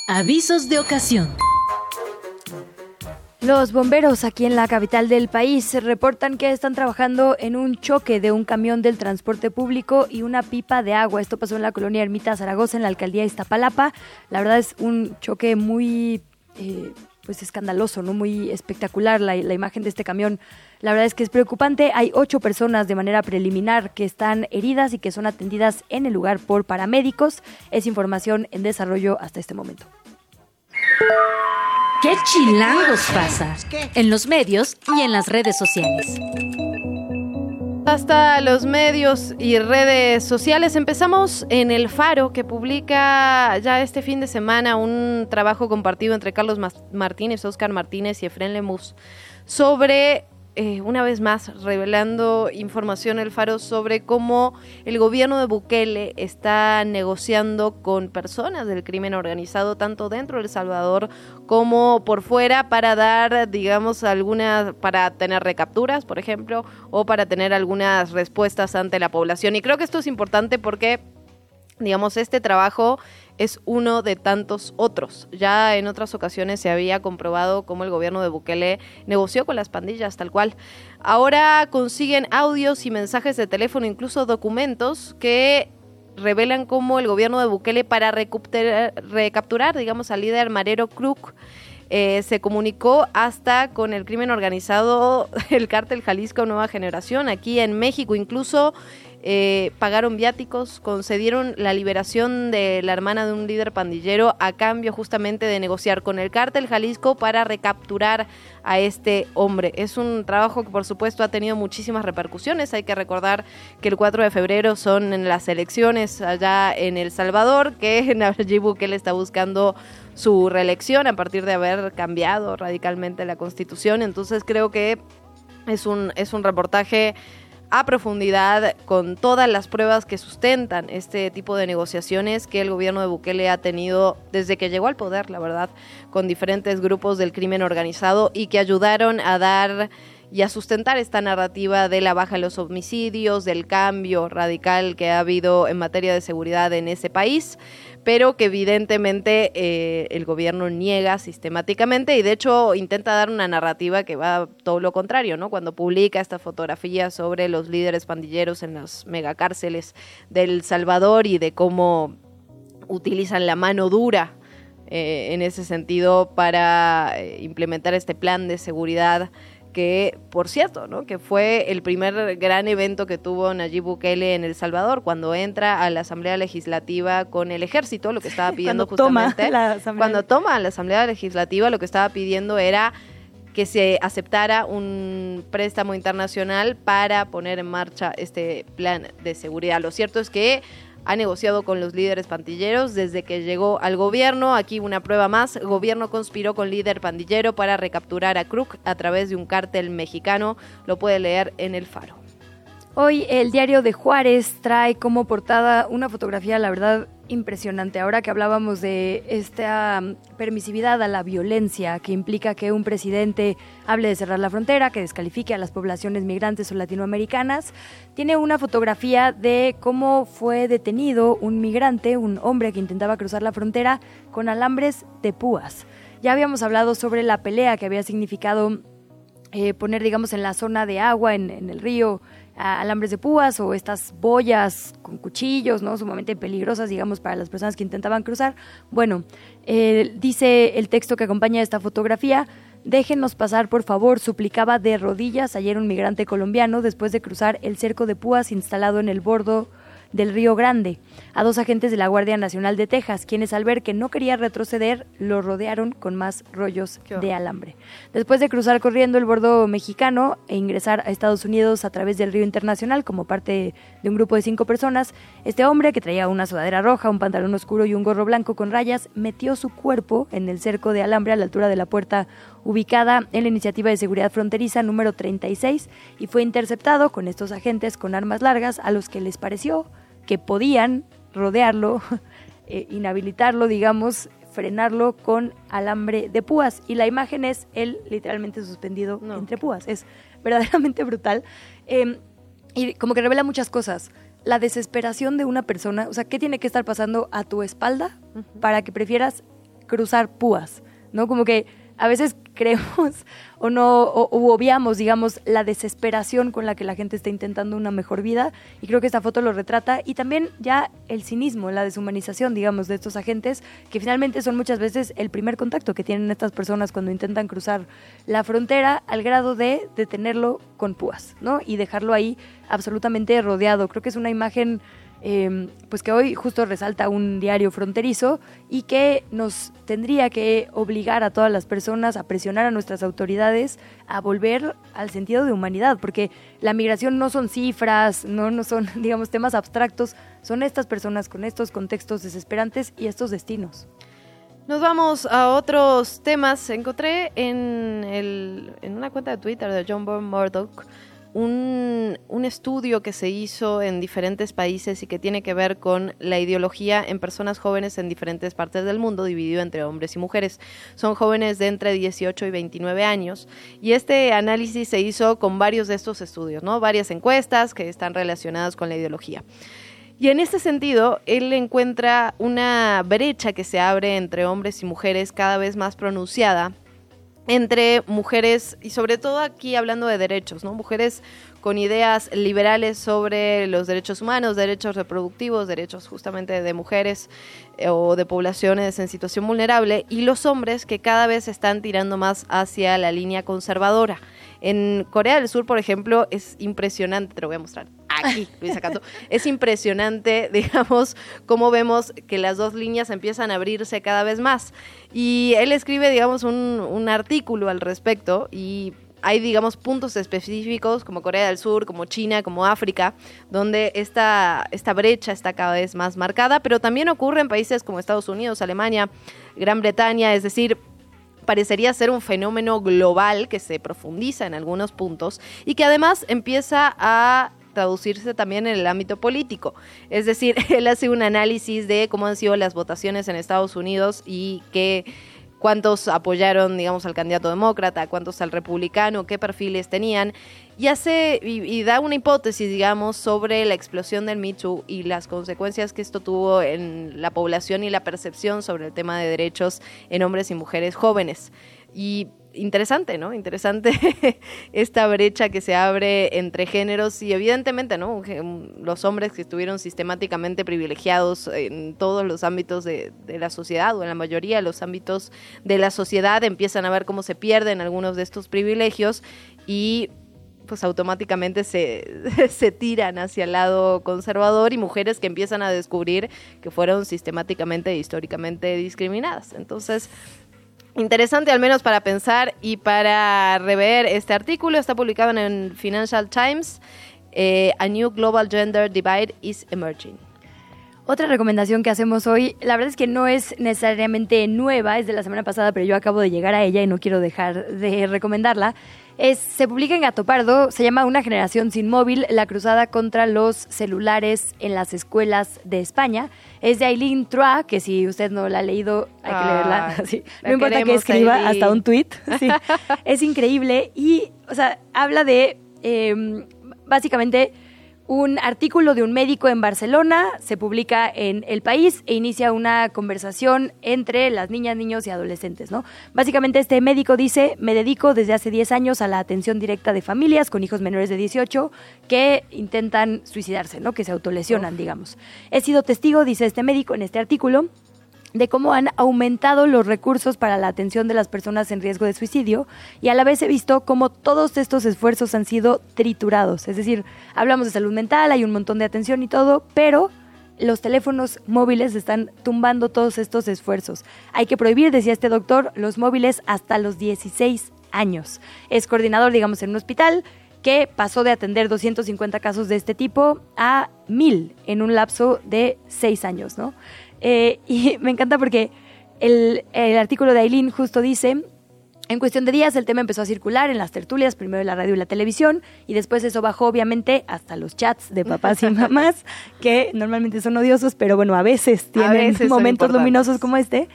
Avisos de ocasión. Los bomberos aquí en la capital del país reportan que están trabajando en un choque de un camión del transporte público y una pipa de agua. Esto pasó en la colonia Ermita Zaragoza, en la alcaldía de Iztapalapa. La verdad es un choque muy eh, pues escandaloso, no muy espectacular la, la imagen de este camión. La verdad es que es preocupante. Hay ocho personas de manera preliminar que están heridas y que son atendidas en el lugar por paramédicos. Es información en desarrollo hasta este momento. ¿Qué chilangos pasa? En los medios y en las redes sociales. Hasta los medios y redes sociales. Empezamos en El Faro, que publica ya este fin de semana un trabajo compartido entre Carlos Martínez, Oscar Martínez y Efren Lemus sobre eh, una vez más revelando información el Faro sobre cómo el gobierno de Bukele está negociando con personas del crimen organizado tanto dentro de El Salvador como por fuera para dar, digamos, algunas, para tener recapturas, por ejemplo, o para tener algunas respuestas ante la población. Y creo que esto es importante porque, digamos, este trabajo es uno de tantos otros. Ya en otras ocasiones se había comprobado cómo el gobierno de Bukele negoció con las pandillas tal cual. Ahora consiguen audios y mensajes de teléfono, incluso documentos que revelan cómo el gobierno de Bukele para recapturar, digamos, al líder Marero Kruk eh, se comunicó hasta con el crimen organizado, el cártel Jalisco Nueva Generación, aquí en México, incluso eh, pagaron viáticos, concedieron la liberación de la hermana de un líder pandillero a cambio justamente de negociar con el cártel Jalisco para recapturar a este hombre. Es un trabajo que por supuesto ha tenido muchísimas repercusiones. Hay que recordar que el 4 de febrero son en las elecciones allá en El Salvador, que Nayib Bukele está buscando su reelección a partir de haber cambiado radicalmente la constitución. Entonces creo que es un, es un reportaje a profundidad con todas las pruebas que sustentan este tipo de negociaciones que el gobierno de Bukele ha tenido desde que llegó al poder, la verdad, con diferentes grupos del crimen organizado y que ayudaron a dar y a sustentar esta narrativa de la baja de los homicidios, del cambio radical que ha habido en materia de seguridad en ese país pero que evidentemente eh, el gobierno niega sistemáticamente y de hecho intenta dar una narrativa que va todo lo contrario, ¿no? Cuando publica esta fotografía sobre los líderes pandilleros en las megacárceles del Salvador y de cómo utilizan la mano dura eh, en ese sentido para eh, implementar este plan de seguridad que, por cierto, ¿no? que fue el primer gran evento que tuvo Nayib Bukele en El Salvador, cuando entra a la Asamblea Legislativa con el ejército, lo que estaba pidiendo justamente, cuando toma la Asamblea Legislativa, lo que estaba pidiendo era que se aceptara un préstamo internacional para poner en marcha este plan de seguridad. Lo cierto es que ha negociado con los líderes pandilleros desde que llegó al gobierno. Aquí una prueba más, gobierno conspiró con líder pandillero para recapturar a Kruk a través de un cártel mexicano. Lo puede leer en El Faro. Hoy el diario de Juárez trae como portada una fotografía, la verdad, impresionante. Ahora que hablábamos de esta permisividad a la violencia que implica que un presidente hable de cerrar la frontera, que descalifique a las poblaciones migrantes o latinoamericanas, tiene una fotografía de cómo fue detenido un migrante, un hombre que intentaba cruzar la frontera con alambres de púas. Ya habíamos hablado sobre la pelea que había significado eh, poner, digamos, en la zona de agua, en el río, alambres de púas o estas boyas con cuchillos, ¿no? Sumamente peligrosas, digamos, para las personas que intentaban cruzar. Bueno, eh, dice el texto que acompaña esta fotografía, déjenos pasar, por favor, suplicaba de rodillas ayer un migrante colombiano después de cruzar el cerco de púas instalado en el bordo del Río Grande a dos agentes de la Guardia Nacional de Texas, quienes al ver que no quería retroceder, lo rodearon con más rollos de alambre. Después de cruzar corriendo el bordo mexicano e ingresar a Estados Unidos a través del río internacional como parte de un grupo de cinco personas, este hombre, que traía una sudadera roja, un pantalón oscuro y un gorro blanco con rayas, metió su cuerpo en el cerco de alambre a la altura de la puerta ubicada en la Iniciativa de Seguridad Fronteriza número 36 y fue interceptado con estos agentes con armas largas a los que les pareció que podían rodearlo, eh, inhabilitarlo, digamos, frenarlo con alambre de púas. Y la imagen es él literalmente suspendido entre púas. Es verdaderamente brutal. Em, y como que revela muchas cosas. La desesperación de una persona, o sea, ¿qué tiene que estar pasando a tu espalda para que prefieras cruzar púas? ¿No? Como que a veces creemos o no o, obviamos, digamos, la desesperación con la que la gente está intentando una mejor vida y creo que esta foto lo retrata y también ya el cinismo, la deshumanización, digamos, de estos agentes que finalmente son muchas veces el primer contacto que tienen estas personas cuando intentan cruzar la frontera al grado de detenerlo con púas, ¿no? Y dejarlo ahí absolutamente rodeado. Creo que es una imagen eh, pues que hoy justo resalta un diario fronterizo y que nos tendría que obligar a todas las personas a presionar a nuestras autoridades a volver al sentido de humanidad, porque la migración no son cifras, no, no son, digamos, temas abstractos, son estas personas con estos contextos desesperantes y estos destinos. Nos vamos a otros temas. Encontré en, el, en una cuenta de Twitter de John Bourne Murdoch un, estudio que se hizo en diferentes países y que tiene que ver con la ideología en personas jóvenes en diferentes partes del mundo, dividido entre hombres y mujeres. Son jóvenes de entre 18 y 29 años. Y este análisis se hizo con varios de estos estudios, ¿no? Varias encuestas que están relacionadas con la ideología. Y en este sentido, él encuentra una brecha que se abre entre hombres y mujeres cada vez más pronunciada entre mujeres y sobre todo aquí hablando de derechos, ¿no? Mujeres con ideas liberales sobre los derechos humanos, derechos reproductivos, derechos justamente de mujeres eh, o de poblaciones en situación vulnerable y los hombres que cada vez están tirando más hacia la línea conservadora. En Corea del Sur, por ejemplo, es impresionante, te lo voy a mostrar aquí, Luisa Canto. Es impresionante, digamos, cómo vemos que las dos líneas empiezan a abrirse cada vez más. Y él escribe, digamos, un, un artículo al respecto y hay, digamos, puntos específicos como Corea del Sur, como China, como África, donde esta, esta brecha está cada vez más marcada, pero también ocurre en países como Estados Unidos, Alemania, Gran Bretaña, es decir, parecería ser un fenómeno global que se profundiza en algunos puntos y que además empieza a traducirse también en el ámbito político. Es decir, él hace un análisis de cómo han sido las votaciones en Estados Unidos y qué cuántos apoyaron, digamos, al candidato demócrata, cuántos al republicano, qué perfiles tenían, y hace y, da una hipótesis, digamos, sobre la explosión del Me y las consecuencias que esto tuvo en la población y la percepción sobre el tema de derechos en hombres y mujeres jóvenes. Y interesante, ¿no? Interesante esta brecha que se abre entre géneros y evidentemente, ¿no? Los hombres que estuvieron sistemáticamente privilegiados en todos los ámbitos de, la sociedad o en la mayoría de los ámbitos de la sociedad empiezan a ver cómo se pierden algunos de estos privilegios y pues automáticamente se, se tiran hacia el lado conservador y mujeres que empiezan a descubrir que fueron sistemáticamente e históricamente discriminadas. Entonces, interesante al menos para pensar y para rever este artículo. Está publicado en Financial Times. Eh, A New Global Gender Divide is Emerging. Otra recomendación que hacemos hoy, la verdad es que no es necesariamente nueva, es de la semana pasada, pero yo acabo de llegar a ella y no quiero dejar de recomendarla. Es, se publica en Gato Pardo, se llama Una generación sin móvil, la cruzada contra los celulares en las escuelas de España. Es de Aileen Troa, que si usted no la ha leído, hay que leerla. No importa que escriba, hasta un tweet. es increíble y, o sea, habla de, eh, básicamente, un artículo de un médico en Barcelona, se publica en El País e inicia una conversación entre las niñas, niños y adolescentes, ¿no? Básicamente este médico dice, me dedico desde hace 10 años a la atención directa de familias con hijos menores de 18 que intentan suicidarse, ¿no? Que se autolesionan, digamos. He sido testigo, dice este médico en este artículo, de cómo han aumentado los recursos para la atención de las personas en riesgo de suicidio y a la vez he visto cómo todos estos esfuerzos han sido triturados. Es decir, hablamos de salud mental, hay un montón de atención y todo, pero los teléfonos móviles están tumbando todos estos esfuerzos. Hay que prohibir, decía este doctor, los móviles hasta los 16 años. Es coordinador, digamos, en un hospital que pasó de atender 250 casos de este tipo a 1000 en un lapso de 6 años, ¿no? Eh, y me encanta porque el, el artículo de Aileen justo dice en cuestión de días el tema empezó a circular en las tertulias, primero en la radio y la televisión, y después eso bajó obviamente hasta los chats de papás y mamás, que normalmente son odiosos, pero bueno, a veces tienen momentos luminosos como este.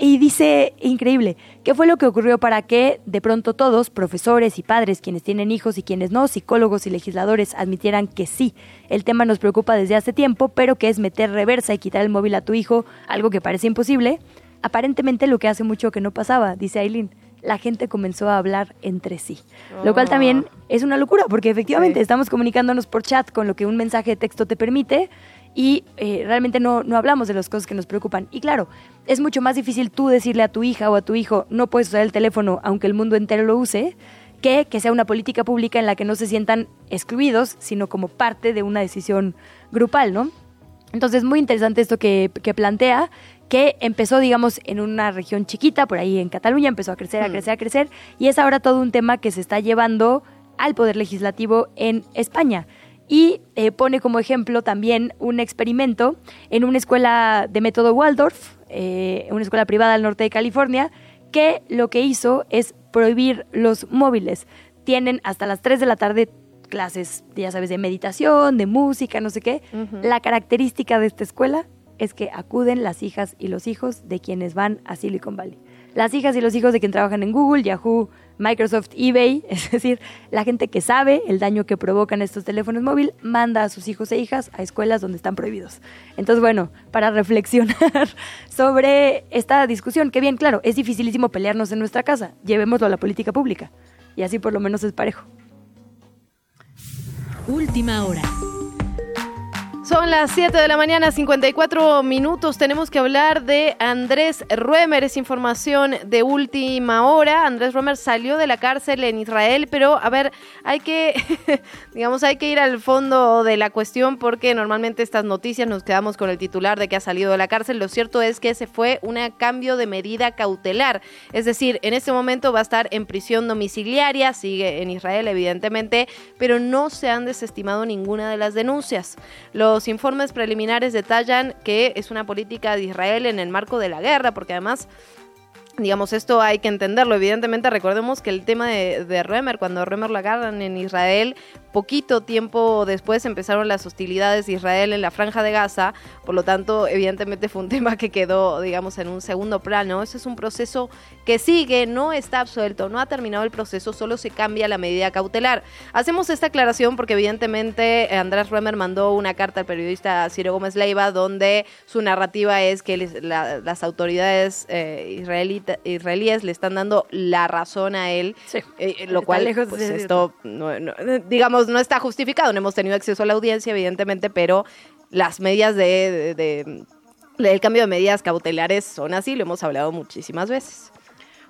Y dice, increíble, ¿qué fue lo que ocurrió para que de pronto todos, profesores y padres, quienes tienen hijos y quienes no, psicólogos y legisladores, admitieran que sí, el tema nos preocupa desde hace tiempo, pero que es meter reversa y quitar el móvil a tu hijo, algo que parece imposible? Aparentemente lo que hace mucho que no pasaba, dice Aileen la gente comenzó a hablar entre sí. Lo cual también ah. es una locura, porque efectivamente estamos comunicándonos por chat con lo que un mensaje de texto te permite y eh, realmente no, no hablamos de las cosas que nos preocupan. Y claro, es mucho más difícil tú decirle a tu hija o a tu hijo, no puedes usar el teléfono aunque el mundo entero lo use, que que sea una política pública en la que no se sientan excluidos, sino como parte de una decisión grupal, ¿no? Entonces, muy interesante esto que, que plantea, que empezó, digamos, en una región chiquita, por ahí en Cataluña, empezó a crecer, a Hmm. crecer, a crecer, y es ahora todo un tema que se está llevando al Poder Legislativo en España. Y eh, pone como ejemplo también un experimento en una escuela de método Waldorf, eh, una escuela privada al norte de California, que lo que hizo es prohibir los móviles. Tienen hasta las 3 de la tarde clases, ya sabes, de meditación, de música, no sé qué. La característica de esta escuela es que acuden las hijas y los hijos de quienes van a Silicon Valley. Las hijas y los hijos de quienes trabajan en Google, Yahoo, Microsoft, eBay, es decir, la gente que sabe el daño que provocan estos teléfonos móviles, manda a sus hijos e hijas a escuelas donde están prohibidos. Entonces, bueno, para reflexionar sobre esta discusión, que bien, claro, es dificilísimo pelearnos en nuestra casa, llevémoslo a la política pública, y así por lo menos es parejo. Última hora. Son las 7 de la mañana, 54 minutos. Tenemos que hablar de Andrés Ruemer. Es información de última hora. Andrés Ruemer salió de la cárcel en Israel, pero a ver, hay que, digamos, hay que ir al fondo de la cuestión porque normalmente estas noticias nos quedamos con el titular de que ha salido de la cárcel. Lo cierto es que se fue un cambio de medida cautelar. Es decir, en este momento va a estar en prisión domiciliaria, sigue en Israel, evidentemente, pero no se han desestimado ninguna de las denuncias. Los informes preliminares detallan que es una política de Israel en el marco de la guerra, porque además Digamos, esto hay que entenderlo. Evidentemente, recordemos que el tema de, de Remer, cuando Remer lo agarran en Israel, poquito tiempo después empezaron las hostilidades de Israel en la franja de Gaza. Por lo tanto, evidentemente fue un tema que quedó, digamos, en un segundo plano. Ese es un proceso que sigue, no está absuelto, no ha terminado el proceso, solo se cambia la medida cautelar. Hacemos esta aclaración porque, evidentemente, Andrés Remer mandó una carta al periodista Ciro Gómez Leiva donde su narrativa es que les- la- las autoridades eh, israelita- israelíes le están dando la razón a él, eh, lo cual, pues, esto, no- no- digamos, no está justificado. No hemos tenido acceso a la audiencia, evidentemente, pero las medidas de, de- de- el cambio de medidas cautelares son así, lo hemos hablado muchísimas veces.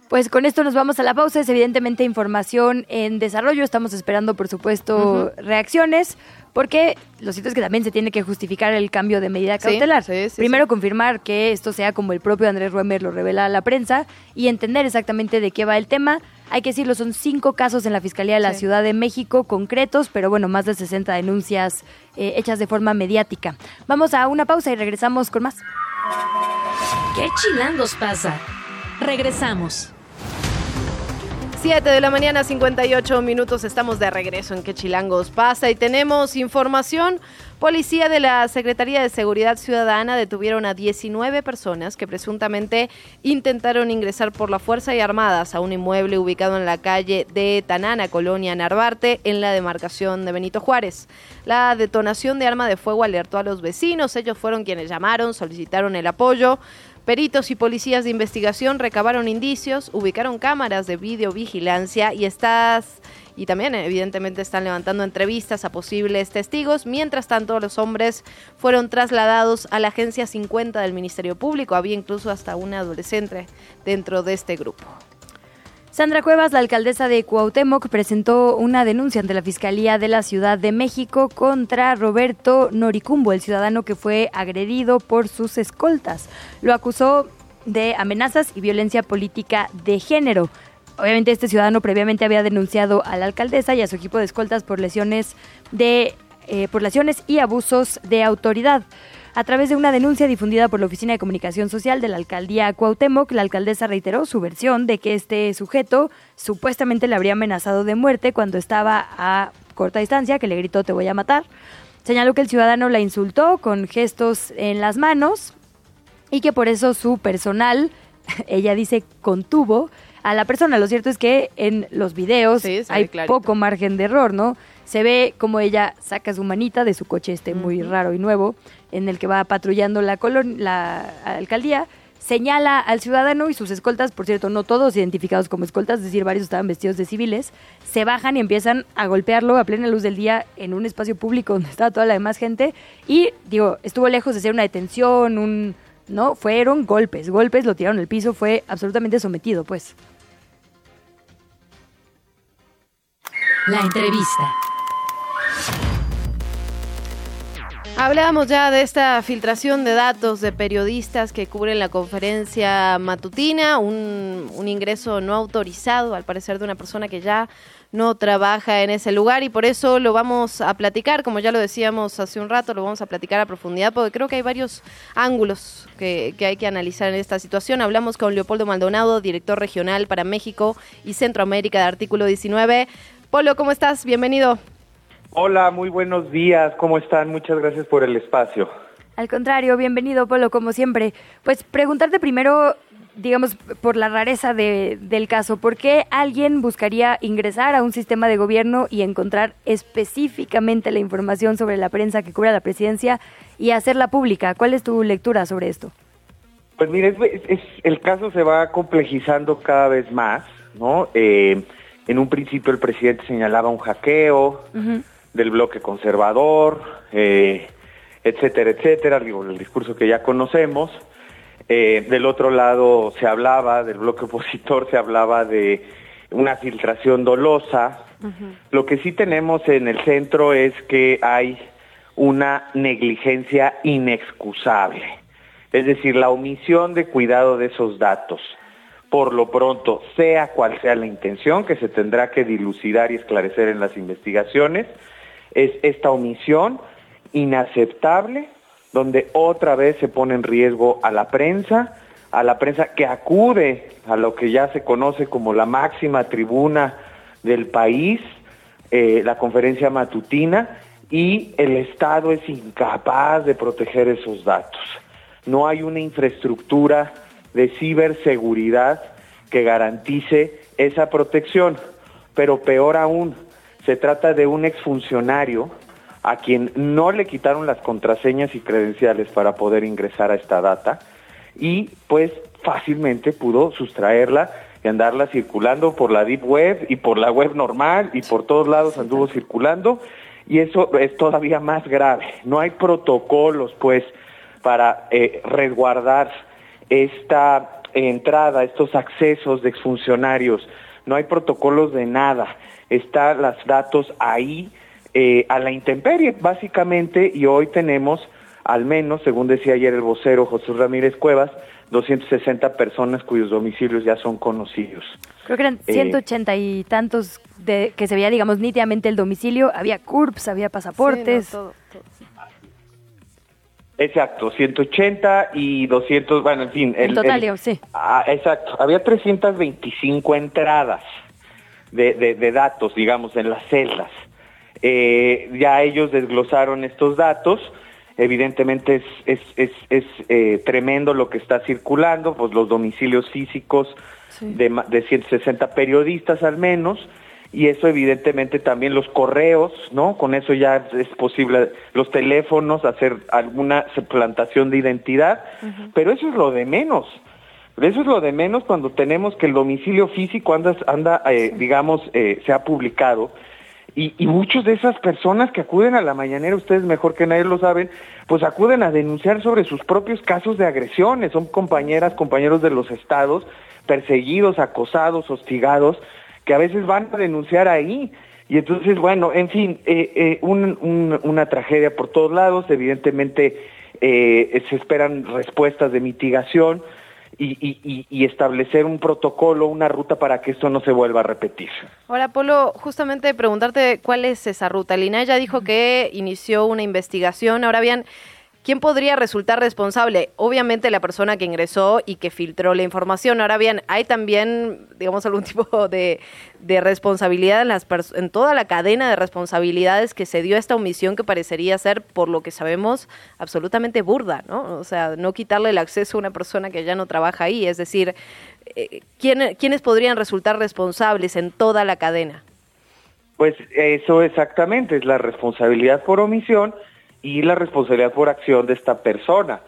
Pues con esto nos vamos a la pausa. Es evidentemente información en desarrollo. Estamos esperando, por supuesto, reacciones, porque lo cierto es que también se tiene que justificar el cambio de medida cautelar. sí, sí, Primero confirmar que esto sea como el propio Andrés Ruemer lo revela a la prensa y entender exactamente de qué va el tema. Hay que decirlo, son cinco casos en la Fiscalía de la Sí. Ciudad de México concretos, pero bueno, más de 60 denuncias eh, hechas de forma mediática. Vamos a una pausa y regresamos con más. ¿Qué chilangos pasa? Regresamos. 7 de la mañana, 58 minutos, estamos de regreso en Que Chilangos pasa y tenemos información. Policía de la Secretaría de Seguridad Ciudadana detuvieron a 19 personas que presuntamente intentaron ingresar por la Fuerza y Armadas a un inmueble ubicado en la calle de Tanana, Colonia Narvarte, en la demarcación de Benito Juárez. La detonación de arma de fuego alertó a los vecinos, ellos fueron quienes llamaron, solicitaron el apoyo. Peritos y policías de investigación recabaron indicios, ubicaron cámaras de videovigilancia y estas y también evidentemente están levantando entrevistas a posibles testigos. Mientras tanto, los hombres fueron trasladados a la agencia 50 del Ministerio Público. Había incluso hasta una adolescente dentro de este grupo. Sandra Cuevas, la alcaldesa de Cuauhtémoc, presentó una denuncia ante la Fiscalía de la Ciudad de México contra Roberto Noricumbo, el ciudadano que fue agredido por sus escoltas. Lo acusó de amenazas y violencia política de género. Obviamente este ciudadano previamente había denunciado a la alcaldesa y a su equipo de escoltas por lesiones de eh, por lesiones y abusos de autoridad. A través de una denuncia difundida por la Oficina de Comunicación Social de la Alcaldía Cuauhtémoc, la alcaldesa reiteró su versión de que este sujeto supuestamente le habría amenazado de muerte cuando estaba a corta distancia, que le gritó te voy a matar. Señaló que el ciudadano la insultó con gestos en las manos y que por eso su personal, ella dice, contuvo a la persona. Lo cierto es que en los videos Sí, hay clarito. poco margen de error, ¿no? Se ve como ella saca su manita de su coche este muy raro y nuevo, en el que va patrullando la, colon la alcaldía, señala al ciudadano y sus escoltas, por cierto, no todos identificados como escoltas, es decir, varios estaban vestidos de civiles, se bajan y empiezan a golpearlo a plena luz del día en un espacio público donde estaba toda la demás gente y, digo, estuvo lejos de ser una detención, un... No, fueron golpes, golpes, lo tiraron al piso, fue absolutamente sometido, pues. La entrevista. Hablábamos ya de esta filtración de datos de periodistas que cubren la conferencia matutina, un, ingreso no autorizado, al parecer, de una persona que ya no trabaja en ese lugar y por eso lo vamos a platicar, como ya lo decíamos hace un rato, lo vamos a platicar a profundidad, porque creo que hay varios ángulos que, que hay que analizar en esta situación. Hablamos con Leopoldo Maldonado, director regional para México y Centroamérica de Artículo 19. Polo, ¿cómo estás? Bienvenido. Hola, muy buenos días. ¿Cómo están? Muchas gracias por el espacio. Al contrario, bienvenido, Polo, como siempre. Pues preguntarte primero, digamos, por la rareza de, del caso, ¿por qué alguien buscaría ingresar a un sistema de gobierno y encontrar específicamente la información sobre la prensa que cubre la presidencia y hacerla pública? ¿Cuál es tu lectura sobre esto? Pues mire, es, es, el caso se va complejizando cada vez más, ¿no? Eh, en un principio el presidente señalaba un hackeo. Uh -huh del bloque conservador, eh, etcétera, etcétera, digo, el discurso que ya conocemos. Eh, del otro lado se hablaba, del bloque opositor se hablaba de una filtración dolosa. Uh -huh. Lo que sí tenemos en el centro es que hay una negligencia inexcusable, es decir, la omisión de cuidado de esos datos. Por lo pronto, sea cual sea la intención que se tendrá que dilucidar y esclarecer en las investigaciones, es esta omisión inaceptable, donde otra vez se pone en riesgo a la prensa, a la prensa que acude a lo que ya se conoce como la máxima tribuna del país, eh, la conferencia matutina, y el Estado es incapaz de proteger esos datos. No hay una infraestructura de ciberseguridad que garantice esa protección, pero peor aún, se trata de un exfuncionario a quien no le quitaron las contraseñas y credenciales para poder ingresar a esta data y pues fácilmente pudo sustraerla y andarla circulando por la deep web y por la web normal y por todos lados anduvo circulando y eso es todavía más grave. No hay protocolos pues para eh, resguardar esta entrada, estos accesos de exfuncionarios. No hay protocolos de nada están los datos ahí eh, a la intemperie, básicamente, y hoy tenemos al menos, según decía ayer el vocero José Ramírez Cuevas, 260 personas cuyos domicilios ya son conocidos. Creo que eran 180 eh, y tantos de, que se veía, digamos, nítidamente el domicilio. Había CURPS, había pasaportes. Sí, no, todo, todo. Exacto, 180 y 200, bueno, en fin. El, en total, el, sí. Ah, exacto, había 325 entradas de, de, de datos, digamos, en las celdas. Eh, ya ellos desglosaron estos datos, evidentemente es, es, es, es eh, tremendo lo que está circulando, pues los domicilios físicos sí. de, de 160 periodistas al menos, y eso evidentemente también los correos, ¿no? Con eso ya es posible los teléfonos, hacer alguna suplantación de identidad, uh -huh. pero eso es lo de menos. Eso es lo de menos cuando tenemos que el domicilio físico anda, anda eh, digamos, eh, se ha publicado. Y, y muchas de esas personas que acuden a la mañanera, ustedes mejor que nadie lo saben, pues acuden a denunciar sobre sus propios casos de agresiones. Son compañeras, compañeros de los estados, perseguidos, acosados, hostigados, que a veces van a denunciar ahí. Y entonces, bueno, en fin, eh, eh, un, un, una tragedia por todos lados. Evidentemente, eh, se esperan respuestas de mitigación y, y, y, establecer un protocolo, una ruta para que esto no se vuelva a repetir. Ahora, Polo, justamente preguntarte cuál es esa ruta. El INAI ya dijo que inició una investigación. Ahora bien, ¿quién podría resultar responsable? Obviamente la persona que ingresó y que filtró la información. Ahora bien, hay también, digamos, algún tipo de, responsabilidad en, las en toda la cadena de responsabilidades que se dio a esta omisión que parecería ser, por lo que sabemos, absolutamente burda, ¿no? O sea, no quitarle el acceso a una persona que ya no trabaja ahí. Es decir, eh, ¿quién, ¿quiénes podrían resultar responsables en toda la cadena? Pues eso exactamente, es la responsabilidad por omisión y la responsabilidad por acción de esta persona.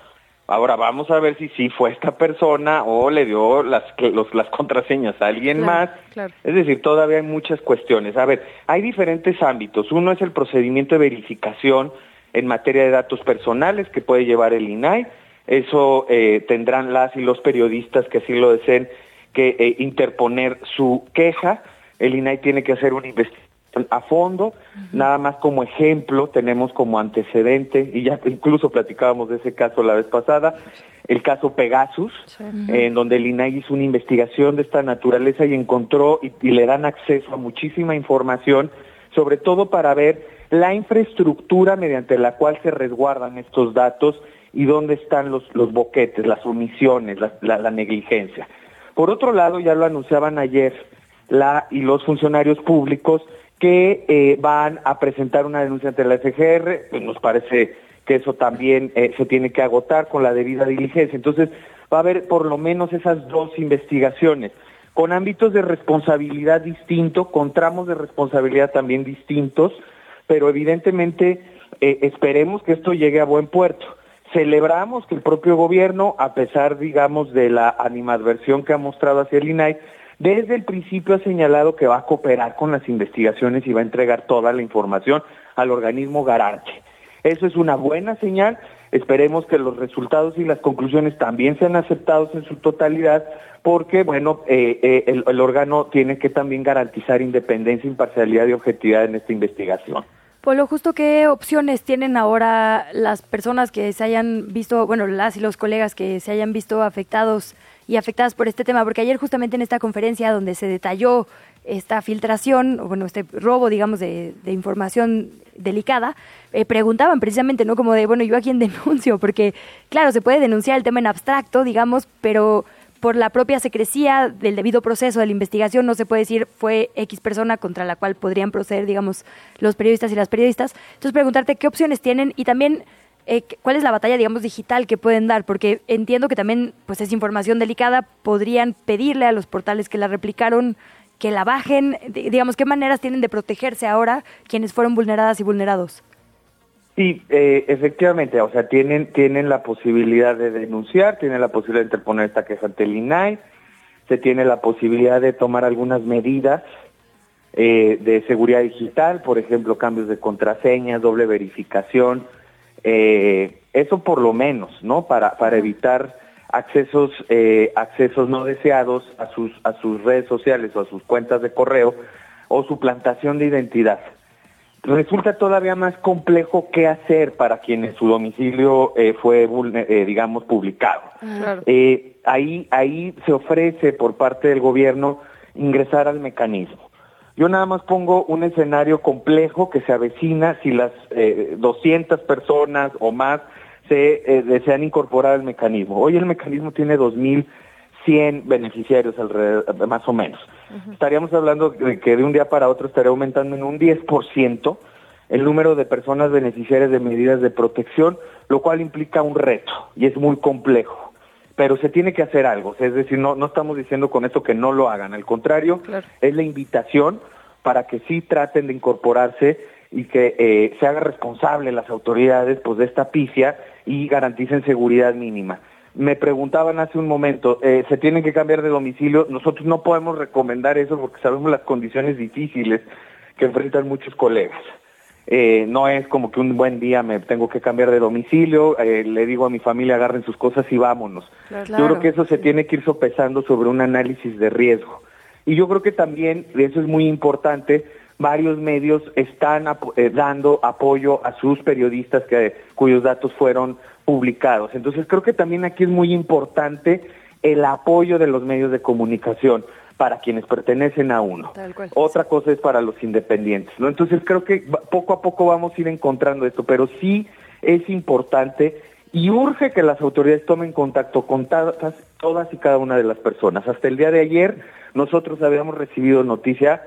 Ahora vamos a ver si sí fue esta persona o le dio las, los, las contraseñas a alguien claro, más. Claro. Es decir, todavía hay muchas cuestiones. A ver, hay diferentes ámbitos. Uno es el procedimiento de verificación en materia de datos personales que puede llevar el INAI. Eso eh, tendrán las y los periodistas que así lo deseen que eh, interponer su queja. El INAI tiene que hacer una investigación a fondo, nada más como ejemplo, tenemos como antecedente, y ya incluso platicábamos de ese caso la vez pasada, el caso Pegasus, en donde el INAI hizo una investigación de esta naturaleza y encontró y, y le dan acceso a muchísima información, sobre todo para ver la infraestructura mediante la cual se resguardan estos datos y dónde están los, los boquetes, las omisiones, la, la, negligencia. Por otro lado, ya lo anunciaban ayer la y los funcionarios públicos que eh, van a presentar una denuncia ante la FGR, pues nos parece que eso también eh, se tiene que agotar con la debida diligencia. Entonces, va a haber por lo menos esas dos investigaciones, con ámbitos de responsabilidad distintos, con tramos de responsabilidad también distintos, pero evidentemente eh, esperemos que esto llegue a buen puerto. Celebramos que el propio gobierno, a pesar, digamos, de la animadversión que ha mostrado hacia el INAI, desde el principio ha señalado que va a cooperar con las investigaciones y va a entregar toda la información al organismo garante. Eso es una buena señal. Esperemos que los resultados y las conclusiones también sean aceptados en su totalidad, porque, bueno, eh, eh, el, el órgano tiene que también garantizar independencia, imparcialidad y objetividad en esta investigación. Polo, justo qué opciones tienen ahora las personas que se hayan visto, bueno, las y los colegas que se hayan visto afectados y afectadas por este tema, porque ayer justamente en esta conferencia donde se detalló esta filtración, o bueno, este robo, digamos, de, información delicada, eh, preguntaban precisamente, ¿no? Como de, bueno, ¿yo a quién denuncio? Porque, claro, se puede denunciar el tema en abstracto, digamos, pero por la propia secrecía del debido proceso de la investigación no se puede decir fue X persona contra la cual podrían proceder, digamos, los periodistas y las periodistas. Entonces, preguntarte qué opciones tienen y también eh, cuál es la batalla, digamos, digital que pueden dar, porque entiendo que también, pues, es información delicada, podrían pedirle a los portales que la replicaron que la bajen, digamos, qué maneras tienen de protegerse ahora quienes fueron vulneradas y vulnerados. Sí, eh, efectivamente, o sea, tienen, tienen la posibilidad de denunciar, tienen la posibilidad de interponer esta queja ante el INAI, se tiene la posibilidad de tomar algunas medidas eh, de seguridad digital, por ejemplo, cambios de contraseñas, doble verificación, eh, eso por lo menos, ¿no? Para, para evitar accesos, accesos no deseados a sus, a sus redes sociales o a sus cuentas de correo o suplantación de identidad resulta todavía más complejo qué hacer para quienes su domicilio eh, fue, eh, digamos, publicado. Eh, ahí, ahí se ofrece por parte del gobierno ingresar al mecanismo. Yo nada más pongo un escenario complejo que se avecina si las 200 personas o más se desean incorporar al mecanismo. Hoy el mecanismo tiene 2.000 100 beneficiarios alrededor, más o menos. Estaríamos hablando de que de un día para otro estaría aumentando en un 10% el número de personas beneficiarias de medidas de protección, lo cual implica un reto y es muy complejo. Pero se tiene que hacer algo, es decir, no, no estamos diciendo con esto que no lo hagan, al contrario, es la invitación para que sí traten de incorporarse y que eh, se haga responsable las autoridades pues, de esta pifia y garanticen seguridad mínima me preguntaban hace un momento, eh, ¿se tienen que cambiar de domicilio? Nosotros no podemos recomendar eso porque sabemos las condiciones difíciles que enfrentan muchos colegas. Eh, no es como que un buen día me tengo que cambiar de domicilio, eh, le digo a mi familia agarren sus cosas y vámonos. Yo creo que eso se tiene que ir sopesando sobre un análisis de riesgo. Y yo creo que también, eso es muy importante, varios medios están dando apoyo a sus periodistas que, cuyos datos fueron publicados. Entonces creo que también aquí es muy importante el apoyo de los medios de comunicación para quienes pertenecen a uno. Otra cosa es para los independientes, ¿no? Entonces creo que poco a poco vamos a ir encontrando esto, pero sí es importante y urge que las autoridades tomen contacto con todas, todas y cada una de las personas. Hasta el día de ayer nosotros habíamos recibido noticia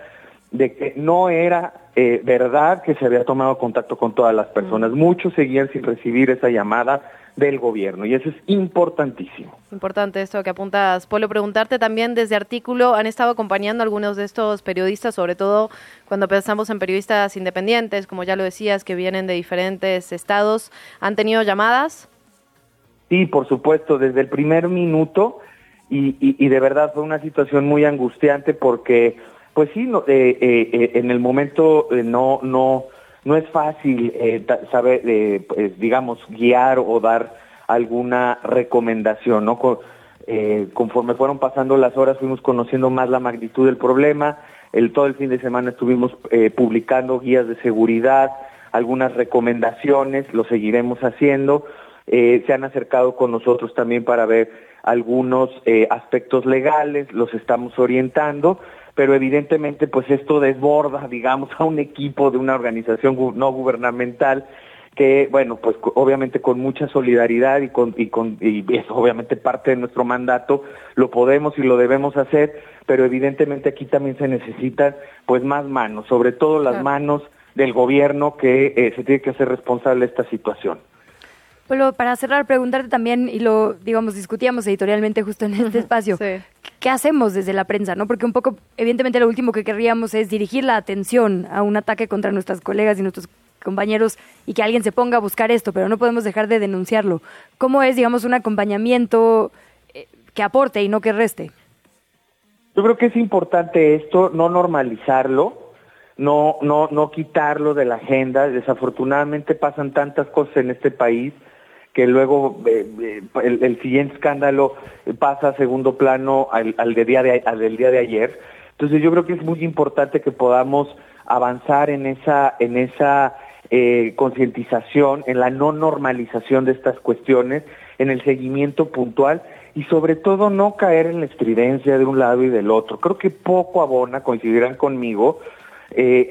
de que no era eh, verdad que se había tomado contacto con todas las personas. Mm. Muchos seguían sin recibir esa llamada del gobierno y eso es importantísimo. Importante esto que apuntas, Polo. Preguntarte también desde artículo, ¿han estado acompañando algunos de estos periodistas, sobre todo cuando pensamos en periodistas independientes, como ya lo decías, que vienen de diferentes estados? ¿Han tenido llamadas? Sí, por supuesto, desde el primer minuto y, y de verdad fue una situación muy angustiante porque pues sí, no, eh, eh, eh, en el momento no, no, no es fácil saber, pues, digamos, guiar o dar alguna recomendación, ¿no? conforme fueron pasando las horas fuimos conociendo más la magnitud del problema, el, todo el fin de semana estuvimos eh, publicando guías de seguridad, algunas recomendaciones, lo seguiremos haciendo. Eh, se han acercado con nosotros también para ver algunos eh, aspectos legales, los estamos orientando, pero evidentemente pues esto desborda, digamos, a un equipo de una organización no gubernamental que, bueno, pues obviamente con mucha solidaridad y, con, y, con, y es obviamente parte de nuestro mandato, lo podemos y lo debemos hacer, pero evidentemente aquí también se necesitan pues más manos, sobre todo las manos del gobierno que eh, se tiene que hacer responsable de esta situación. Bueno, para cerrar, preguntarte también, y lo, digamos, discutíamos editorialmente justo en este espacio, ¿qué hacemos desde la prensa? no Porque un poco, evidentemente, lo último que querríamos es dirigir la atención a un ataque contra nuestras colegas y nuestros compañeros y que alguien se ponga a buscar esto, pero no podemos dejar de denunciarlo. ¿Cómo es, digamos, un acompañamiento eh, que aporte y no que reste? Yo creo que es importante esto, no normalizarlo, no, no, no quitarlo de la agenda. Desafortunadamente pasan tantas cosas en este país que luego eh, eh, el, siguiente escándalo pasa a segundo plano al, día de, al del día de ayer. Entonces yo creo que es muy importante que podamos avanzar en esa, en esa eh, concientización, en la no normalización de estas cuestiones, en el seguimiento puntual y sobre todo no caer en la estridencia de un lado y del otro. Creo que poco abona, coincidirán conmigo, eh,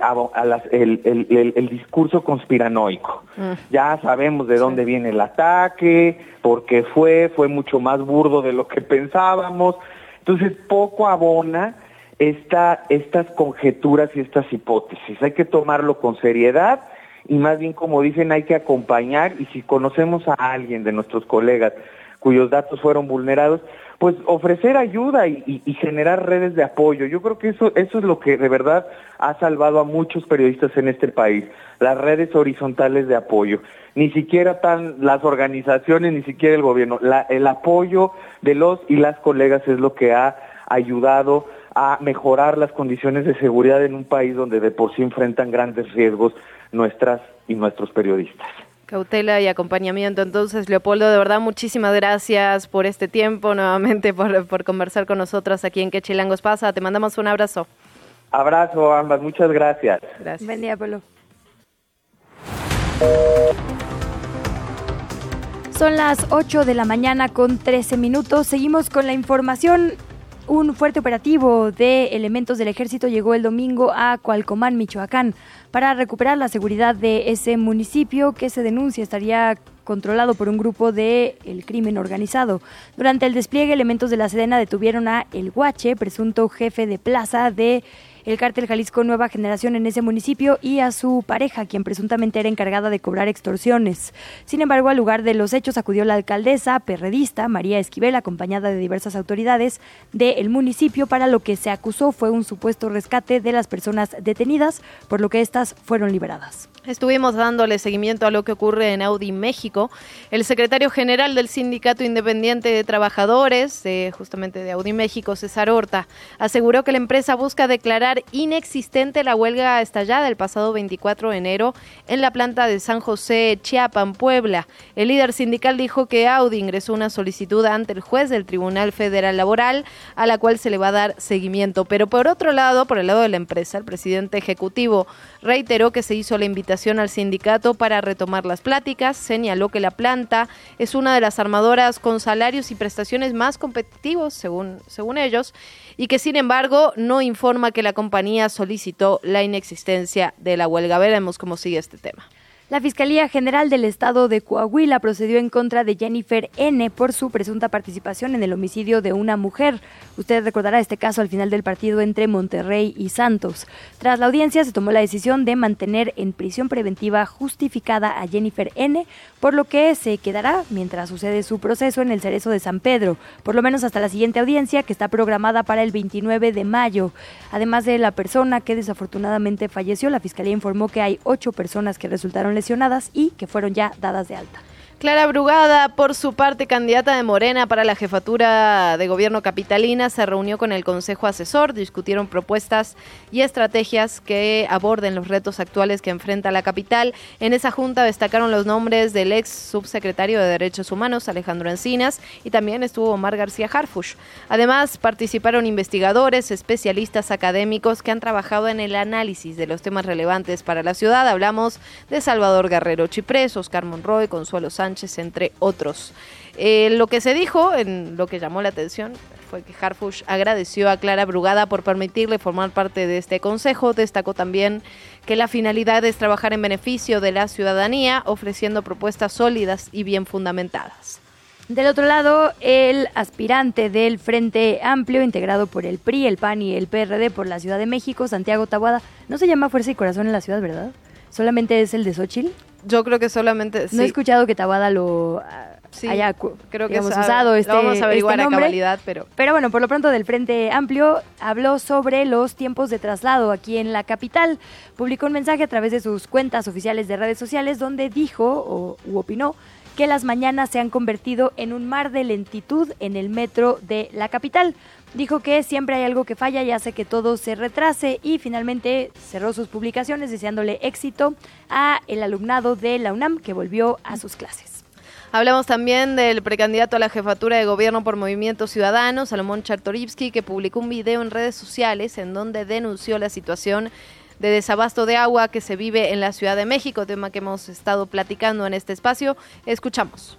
el, discurso conspiranoico. Mm. Ya sabemos de dónde viene el ataque, por qué fue, fue mucho más burdo de lo que pensábamos. Entonces, poco abona esta, estas conjeturas y estas hipótesis. Hay que tomarlo con seriedad y más bien como dicen hay que acompañar y si conocemos a alguien de nuestros colegas cuyos datos fueron vulnerados, pues ofrecer ayuda y, generar redes de apoyo. Yo creo que eso, es lo que de verdad ha salvado a muchos periodistas en este país, las redes horizontales de apoyo. Ni siquiera tan las organizaciones, ni siquiera el gobierno. el apoyo de los y las colegas es lo que ha ayudado a mejorar las condiciones de seguridad en un país donde de por sí enfrentan grandes riesgos nuestras y nuestros periodistas. Cautela y acompañamiento. Entonces, Leopoldo, de verdad, muchísimas gracias por este tiempo, nuevamente por, por conversar con nosotros aquí en Que Chilangos Pasa. Te mandamos un abrazo. Abrazo, ambas. Muchas gracias. Gracias. Buen día, Polo. Son las 8 de la mañana con 13 minutos. Seguimos con la información. Un fuerte operativo de elementos del ejército llegó el domingo a Cualcomán, Michoacán, para recuperar la seguridad de ese municipio que se denuncia estaría controlado por un grupo de el crimen organizado. Durante el despliegue, elementos de la Sedena detuvieron a El Guache, presunto jefe de plaza de el cártel Jalisco Nueva Generación en ese municipio y a su pareja, quien presuntamente era encargada de cobrar extorsiones. Sin embargo, al lugar de los hechos acudió la alcaldesa perredista María Esquivel, acompañada de diversas autoridades del municipio, para lo que se acusó fue un supuesto rescate de las personas detenidas, por lo que éstas fueron liberadas. Estuvimos dándole seguimiento a lo que ocurre en Audi México. El secretario general del Sindicato Independiente de Trabajadores, justamente de Audi México, César Horta, aseguró que la empresa busca declarar inexistente la huelga estallada el pasado 24 de enero en la planta de San José, Chiapan, Puebla. El líder sindical dijo que Audi ingresó una solicitud ante el juez del Tribunal Federal Laboral, a la cual se le va a dar seguimiento. Pero por otro lado, por el lado de la empresa, el presidente ejecutivo reiteró que se hizo la invitación al sindicato para retomar las pláticas. Señaló que la planta es una de las armadoras con salarios y prestaciones más competitivos, según, según ellos, y que sin embargo no informa que la compañía solicitó la inexistencia de la huelga. Veremos cómo sigue este tema. La Fiscalía General del Estado de Coahuila procedió en contra de Jennifer N. por su presunta participación en el homicidio de una mujer. Usted recordará este caso al final del partido entre Monterrey y Santos. Tras la audiencia se tomó la decisión de mantener en prisión preventiva justificada a Jennifer N., por lo que se quedará mientras sucede su proceso en el Cerezo de San Pedro, por lo menos hasta la siguiente audiencia que está programada para el 29 de mayo. Además de la persona que desafortunadamente falleció, la Fiscalía informó que hay ocho personas que resultaron lesionadas y que fueron ya dadas de alta. Clara Brugada, por su parte, candidata de Morena para la jefatura de gobierno capitalina, se reunió con el Consejo Asesor, discutieron propuestas y estrategias que aborden los retos actuales que enfrenta la capital. En esa junta destacaron los nombres del ex subsecretario de Derechos Humanos, Alejandro Encinas, y también estuvo Omar García Harfush. Además, participaron investigadores, especialistas académicos que han trabajado en el análisis de los temas relevantes para la ciudad. Hablamos de Salvador Guerrero Chiprés, Oscar Monroy, Consuelo Sánchez, entre otros. Eh, lo que se dijo, en lo que llamó la atención, fue que Harfush agradeció a Clara Brugada por permitirle formar parte de este consejo. Destacó también que la finalidad es trabajar en beneficio de la ciudadanía, ofreciendo propuestas sólidas y bien fundamentadas. Del otro lado, el aspirante del Frente Amplio, integrado por el PRI, el PAN y el PRD por la Ciudad de México, Santiago Tabuada, no se llama Fuerza y Corazón en la ciudad, ¿verdad? ¿Solamente es el de Xochitl? Yo creo que solamente. No he escuchado que Tabada lo ah, haya creo que usado este, vamos a este averiguar a cabalidad, pero. Pero bueno, por lo pronto del Frente Amplio habló sobre los tiempos de traslado aquí en la capital. Publicó un mensaje a través de sus cuentas oficiales de redes sociales donde dijo o u opinó que las mañanas se han convertido en un mar de lentitud en el metro de la capital. Dijo que siempre hay algo que falla y hace que todo se retrase y finalmente cerró sus publicaciones deseándole éxito a el alumnado de la UNAM que volvió a sus clases. Hablamos también del precandidato a la jefatura de gobierno por Movimiento Ciudadano, Salomón Chartorivsky, que publicó un video en redes sociales en donde denunció la situación de desabasto de agua que se vive en la Ciudad de México, tema que hemos estado platicando en este espacio. Escuchamos.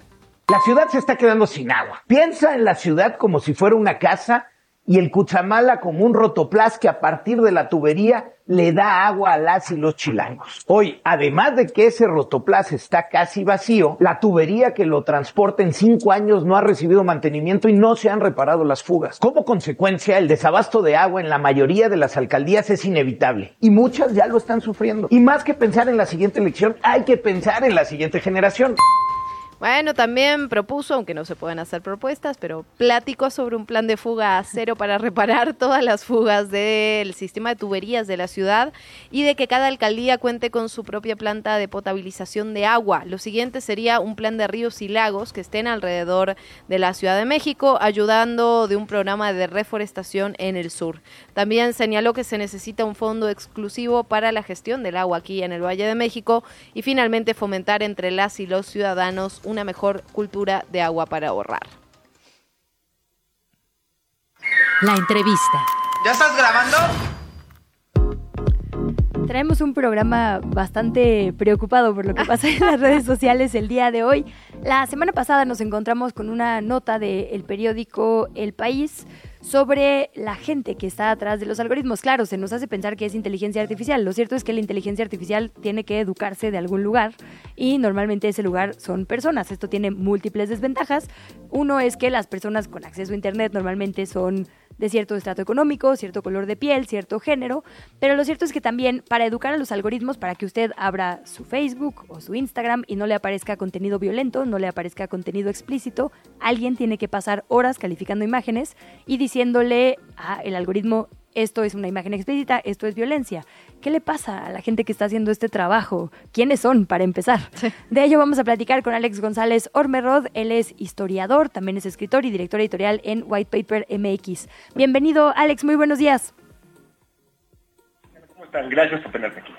La ciudad se está quedando sin agua. Piensa en la ciudad como si fuera una casa y el Cuchamala como un rotoplas que a partir de la tubería le da agua a las y los chilangos. Hoy, además de que ese rotoplas está casi vacío, la tubería que lo transporta en cinco años no ha recibido mantenimiento y no se han reparado las fugas. Como consecuencia, el desabasto de agua en la mayoría de las alcaldías es inevitable y muchas ya lo están sufriendo. Y más que pensar en la siguiente elección, hay que pensar en la siguiente generación. Bueno, también propuso, aunque no se pueden hacer propuestas, pero platicó sobre un plan de fuga a cero para reparar todas las fugas del sistema de tuberías de la ciudad y de que cada alcaldía cuente con su propia planta de potabilización de agua. Lo siguiente sería un plan de ríos y lagos que estén alrededor de la Ciudad de México, ayudando de un programa de reforestación en el sur. También señaló que se necesita un fondo exclusivo para la gestión del agua aquí en el Valle de México y finalmente fomentar entre las y los ciudadanos una mejor cultura de agua para ahorrar. La entrevista. ¿Ya estás grabando? Traemos un programa bastante preocupado por lo que pasa en las redes sociales el día de hoy. La semana pasada nos encontramos con una nota del periódico El País sobre la gente que está atrás de los algoritmos. Claro, se nos hace pensar que es inteligencia artificial. Lo cierto es que la inteligencia artificial tiene que educarse de algún lugar y normalmente ese lugar son personas. Esto tiene múltiples desventajas. Uno es que las personas con acceso a Internet normalmente son de cierto estrato económico, cierto color de piel, cierto género, pero lo cierto es que también para educar a los algoritmos, para que usted abra su Facebook o su Instagram y no le aparezca contenido violento, no le aparezca contenido explícito, alguien tiene que pasar horas calificando imágenes y diciéndole al algoritmo esto es una imagen explícita, esto es violencia. ¿Qué le pasa a la gente que está haciendo este trabajo? ¿Quiénes son, para empezar? De ello vamos a platicar con Alex González Ormerod. Él es historiador, también es escritor y director editorial en White Paper MX. Bienvenido, Alex, muy buenos días. ¿Cómo están? Gracias por tenerme aquí.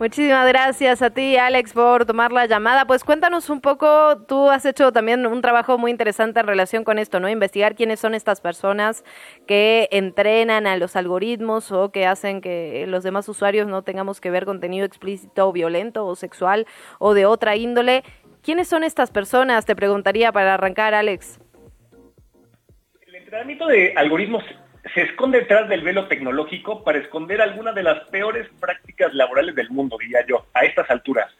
Muchísimas gracias a ti, Alex, por tomar la llamada. Pues cuéntanos un poco, tú has hecho también un trabajo muy interesante en relación con esto, ¿no? Investigar quiénes son estas personas que entrenan a los algoritmos o que hacen que los demás usuarios no tengamos que ver contenido explícito violento o sexual o de otra índole. ¿Quiénes son estas personas? Te preguntaría para arrancar, Alex. El entrenamiento de algoritmos se esconde detrás del velo tecnológico para esconder algunas de las peores prácticas laborales del mundo, diría yo, a estas alturas.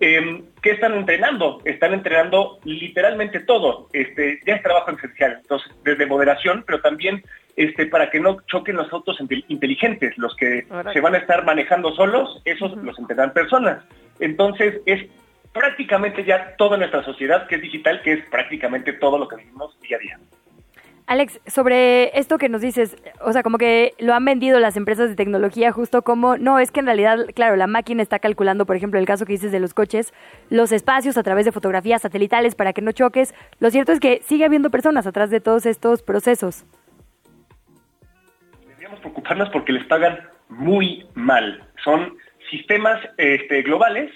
Eh, ¿Qué están entrenando? Están entrenando literalmente todo. Este, ya es trabajo esencial, entonces, desde moderación, pero también este, para que no choquen los autos inteligentes, los que se van a estar manejando solos, esos los entrenan personas. Entonces, es prácticamente ya toda nuestra sociedad que es digital, que es prácticamente todo lo que vivimos día a día. Alex, sobre esto que nos dices, o sea, como que lo han vendido las empresas de tecnología justo como, no, es que en realidad, claro, la máquina está calculando, por ejemplo, el caso que dices de los coches, los espacios a través de fotografías satelitales para que no choques. Lo cierto es que sigue habiendo personas atrás de todos estos procesos. Deberíamos preocuparnos porque les pagan muy mal. Son sistemas este, globales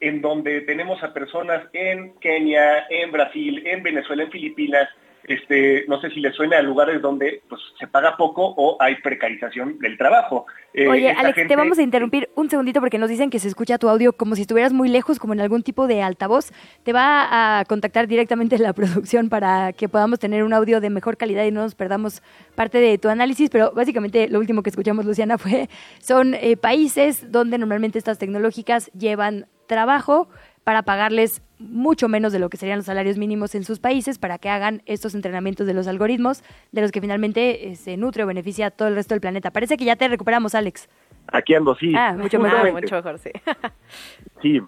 en donde tenemos a personas en Kenia, en Brasil, en Venezuela, en Filipinas, este, no sé si le suena a lugares donde pues, se paga poco o hay precarización del trabajo. Eh, Oye, Alex, te vamos a interrumpir un segundito porque nos dicen que se escucha tu audio como si estuvieras muy lejos, como en algún tipo de altavoz. Te va a contactar directamente la producción para que podamos tener un audio de mejor calidad y no nos perdamos parte de tu análisis, pero básicamente lo último que escuchamos, Luciana, fue, son eh, países donde normalmente estas tecnológicas llevan trabajo para pagarles mucho menos de lo que serían los salarios mínimos en sus países para que hagan estos entrenamientos de los algoritmos de los que finalmente eh, se nutre o beneficia a todo el resto del planeta. Parece que ya te recuperamos, Alex. Aquí ando, sí. Ah, mucho mejor. mucho mejor, sí. sí.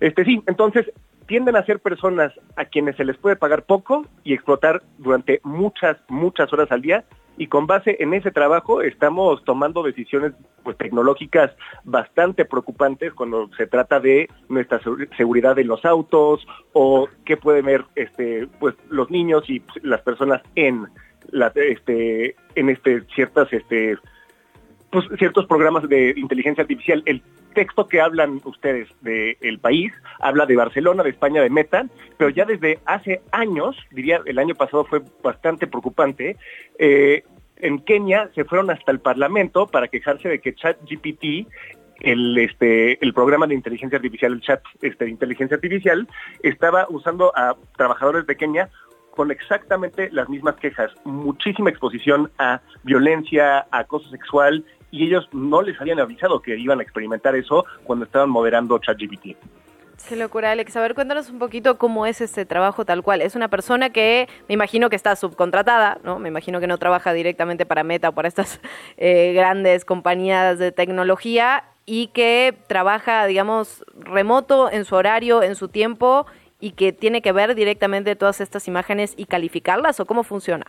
Este, sí, entonces tienden a ser personas a quienes se les puede pagar poco y explotar durante muchas, muchas horas al día y con base en ese trabajo estamos tomando decisiones pues, tecnológicas bastante preocupantes cuando se trata de nuestra seguridad en los autos o qué pueden ver este, pues, los niños y pues, las personas en, la, este, en este, ciertas este, pues, ciertos programas de inteligencia artificial. El texto que hablan ustedes del país habla de Barcelona, de España, de Meta, pero ya desde hace años, diría el año pasado fue bastante preocupante, eh, en Kenia se fueron hasta el Parlamento para quejarse de que ChatGPT el este el programa de inteligencia artificial, el chat este, de inteligencia artificial, estaba usando a trabajadores de Kenia con exactamente las mismas quejas, muchísima exposición a violencia, a acoso sexual, y ellos no les habían avisado que iban a experimentar eso cuando estaban moderando ChatGPT. Qué locura, Alex. A ver, cuéntanos un poquito cómo es ese trabajo tal cual. Es una persona que me imagino que está subcontratada, ¿no? Me imagino que no trabaja directamente para Meta o para estas eh, grandes compañías de tecnología y que trabaja, digamos, remoto en su horario, en su tiempo y que tiene que ver directamente todas estas imágenes y calificarlas o cómo funciona.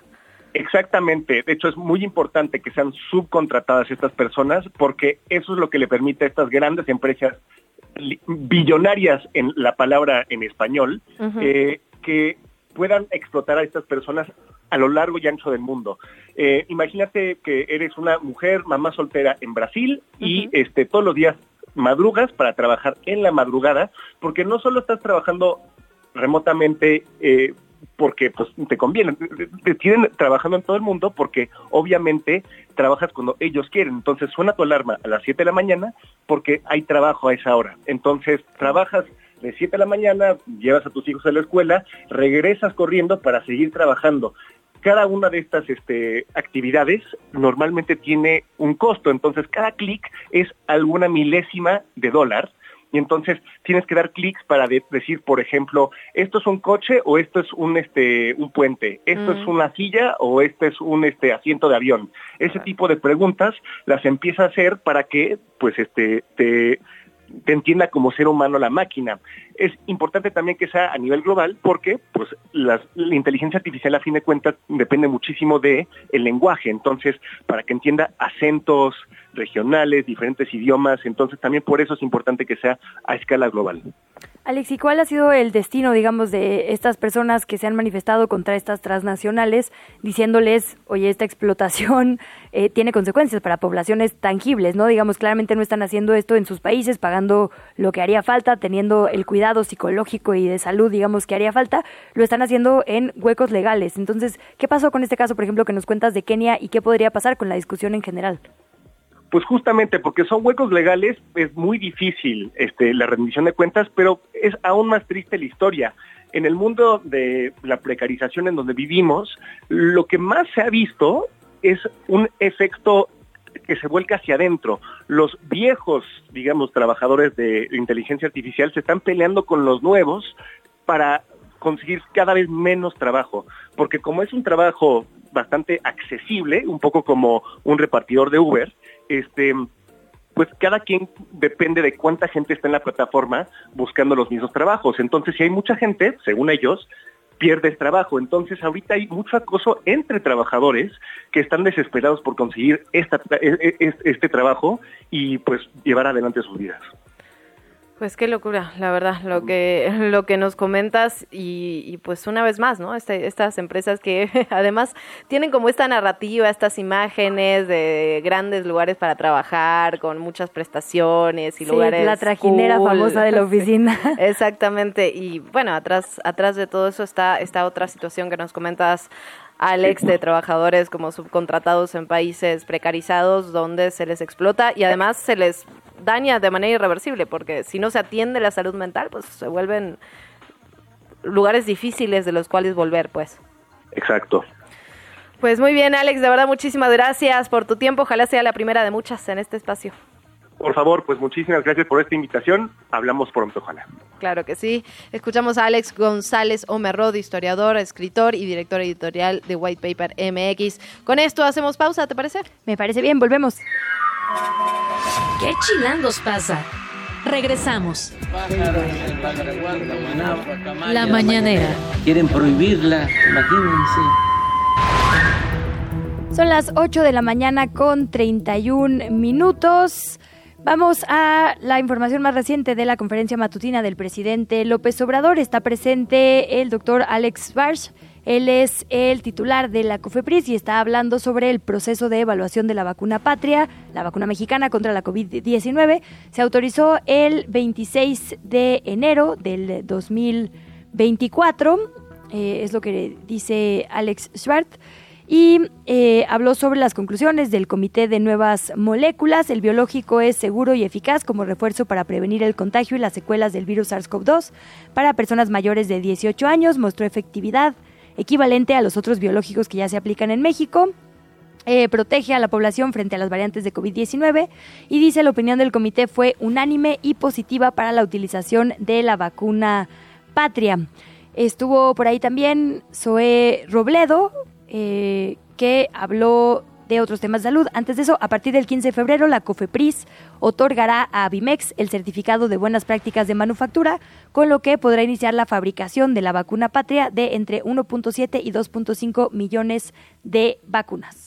Exactamente, de hecho es muy importante que sean subcontratadas estas personas porque eso es lo que le permite a estas grandes empresas billonarias en la palabra en español, eh, que puedan explotar a estas personas a lo largo y ancho del mundo. Eh, imagínate que eres una mujer, mamá soltera en Brasil y este, todos los días madrugas para trabajar en la madrugada, porque no solo estás trabajando remotamente eh, porque pues te conviene, te tienen trabajando en todo el mundo porque obviamente trabajas cuando ellos quieren, entonces suena tu alarma a las 7 de la mañana porque hay trabajo a esa hora, entonces trabajas de 7 de la mañana, llevas a tus hijos a la escuela, regresas corriendo para seguir trabajando. Cada una de estas este, actividades normalmente tiene un costo, entonces cada clic es alguna milésima de dólar y entonces tienes que dar clics para decir, por ejemplo, esto es un coche o esto es un este un puente, esto es mm. una silla o este es un este asiento de avión. Ese tipo de preguntas las empieza a hacer para que pues este te te entienda como ser humano la máquina. Es importante también que sea a nivel global porque pues la inteligencia artificial a fin de cuentas depende muchísimo de el lenguaje, entonces para que entienda acentos regionales, diferentes idiomas, entonces también por eso es importante que sea a escala global. Alex, ¿y cuál ha sido el destino, digamos, de estas personas que se han manifestado contra estas transnacionales, diciéndoles, oye, esta explotación eh, tiene consecuencias para poblaciones tangibles, ¿no? Digamos, claramente no están haciendo esto en sus países, pagando lo que haría falta, teniendo el cuidado psicológico y de salud, digamos, que haría falta, lo están haciendo en huecos legales. Entonces, ¿qué pasó con este caso, por ejemplo, que nos cuentas de Kenia y qué podría pasar con la discusión en general? Pues justamente porque son huecos legales es muy difícil este, la rendición de cuentas, pero es aún más triste la historia. En el mundo de la precarización en donde vivimos, lo que más se ha visto es un efecto que se vuelca hacia adentro. Los viejos, digamos, trabajadores de inteligencia artificial se están peleando con los nuevos para conseguir cada vez menos trabajo, porque como es un trabajo bastante accesible, un poco como un repartidor de Uber, este, pues cada quien depende de cuánta gente está en la plataforma buscando los mismos trabajos. Entonces, si hay mucha gente, según ellos, pierdes trabajo. Entonces ahorita hay mucho acoso entre trabajadores que están desesperados por conseguir esta, e, e, este trabajo y pues llevar adelante sus vidas. Pues qué locura, la verdad, lo que lo que nos comentas y, pues una vez más, ¿no? Este, estas empresas que además tienen como esta narrativa, estas imágenes de grandes lugares para trabajar, con muchas prestaciones y sí, lugares. La trajinera famosa de la oficina. exactamente. Y bueno, atrás, atrás de todo eso está esta otra situación que nos comentas Alex, de trabajadores como subcontratados en países precarizados donde se les explota y además se les daña de manera irreversible, porque si no se atiende la salud mental, pues se vuelven lugares difíciles de los cuales volver, pues. Exacto. Pues muy bien, Alex, de verdad muchísimas gracias por tu tiempo. Ojalá sea la primera de muchas en este espacio. Por favor, pues muchísimas gracias por esta invitación. Hablamos pronto, ojalá. Claro que sí. Escuchamos a Alex González Omerrod, historiador, escritor y director editorial de White Paper MX. Con esto hacemos pausa, ¿te parece? Me parece bien, volvemos. ¿Qué chilangos pasa? Regresamos. La mañanera. Quieren prohibirla, imagínense. Son las 8 de la mañana con 31 minutos. Vamos a la información más reciente de la conferencia matutina del presidente López Obrador. Está presente el doctor Alex Barsh. Él es el titular de la COFEPRIS y está hablando sobre el proceso de evaluación de la vacuna patria, la vacuna mexicana contra la COVID-19. Se autorizó el 26 de enero del 2024, eh, es lo que dice Alex Schwartz y eh, habló sobre las conclusiones del Comité de Nuevas Moléculas. El biológico es seguro y eficaz como refuerzo para prevenir el contagio y las secuelas del virus SARS-CoV-2. Para personas mayores de 18 años mostró efectividad equivalente a los otros biológicos que ya se aplican en México. Eh, protege a la población frente a las variantes de COVID-19 y dice la opinión del comité fue unánime y positiva para la utilización de la vacuna patria. Estuvo por ahí también Zoe Robledo, eh, que habló de otros temas de salud. Antes de eso, a partir del 15 de febrero, la COFEPRIS otorgará a Bimex el certificado de buenas prácticas de manufactura, con lo que podrá iniciar la fabricación de la vacuna patria de entre 1.7 y 2.5 millones de vacunas.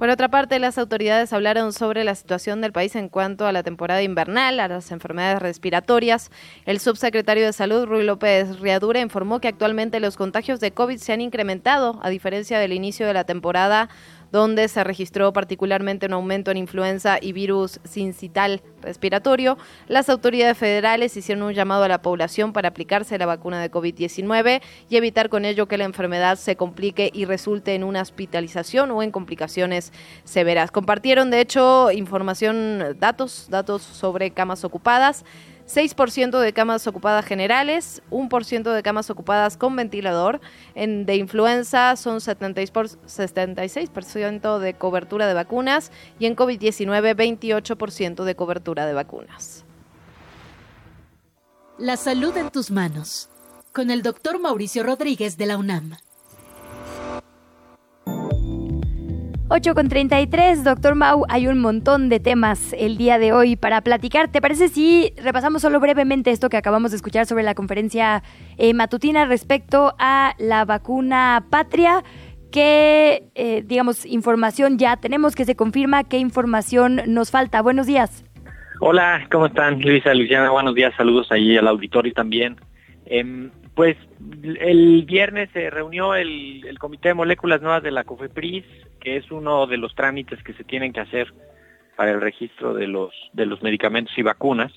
Por otra parte, las autoridades hablaron sobre la situación del país en cuanto a la temporada invernal, a las enfermedades respiratorias. El subsecretario de Salud, Rui López Riadura, informó que actualmente los contagios de COVID se han incrementado, a diferencia del inicio de la temporada donde se registró particularmente un aumento en influenza y virus sincital respiratorio. Las autoridades federales hicieron un llamado a la población para aplicarse la vacuna de COVID-19 y evitar con ello que la enfermedad se complique y resulte en una hospitalización o en complicaciones severas. Compartieron, de hecho, información, datos, datos sobre camas ocupadas. 6% de camas ocupadas generales, 1% de camas ocupadas con ventilador. En, de influenza son 76%, por, 76% de cobertura de vacunas y en COVID-19 28% de cobertura de vacunas. La salud en tus manos. Con el doctor Mauricio Rodríguez de la UNAM. 8 con 33, doctor Mau, hay un montón de temas el día de hoy para platicar. ¿Te parece si repasamos solo brevemente esto que acabamos de escuchar sobre la conferencia eh, matutina respecto a la vacuna patria? ¿Qué, eh, digamos, información ya tenemos que se confirma? ¿Qué información nos falta? Buenos días. Hola, ¿cómo están? Luisa, Luciana, buenos días, saludos ahí al auditorio también. Em, pues el viernes se reunió el, el, Comité de Moléculas Nuevas de la COFEPRIS, que es uno de los trámites que se tienen que hacer para el registro de los, de los medicamentos y vacunas.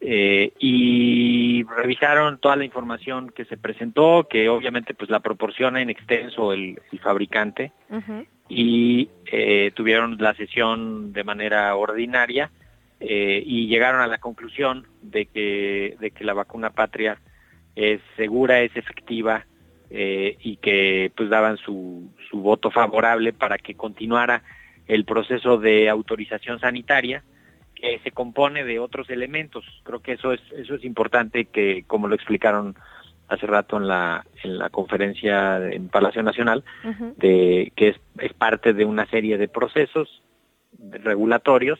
Eh, y revisaron toda la información que se presentó, que obviamente pues la proporciona en extenso el, el fabricante, uh -huh. y eh, tuvieron la sesión de manera ordinaria eh, y llegaron a la conclusión de que, de que la vacuna patria es segura, es efectiva eh, y que pues daban su, su voto favorable para que continuara el proceso de autorización sanitaria que se compone de otros elementos. Creo que eso es eso es importante que como lo explicaron hace rato en la en la conferencia en Palacio Nacional uh -huh. de que es, es parte de una serie de procesos regulatorios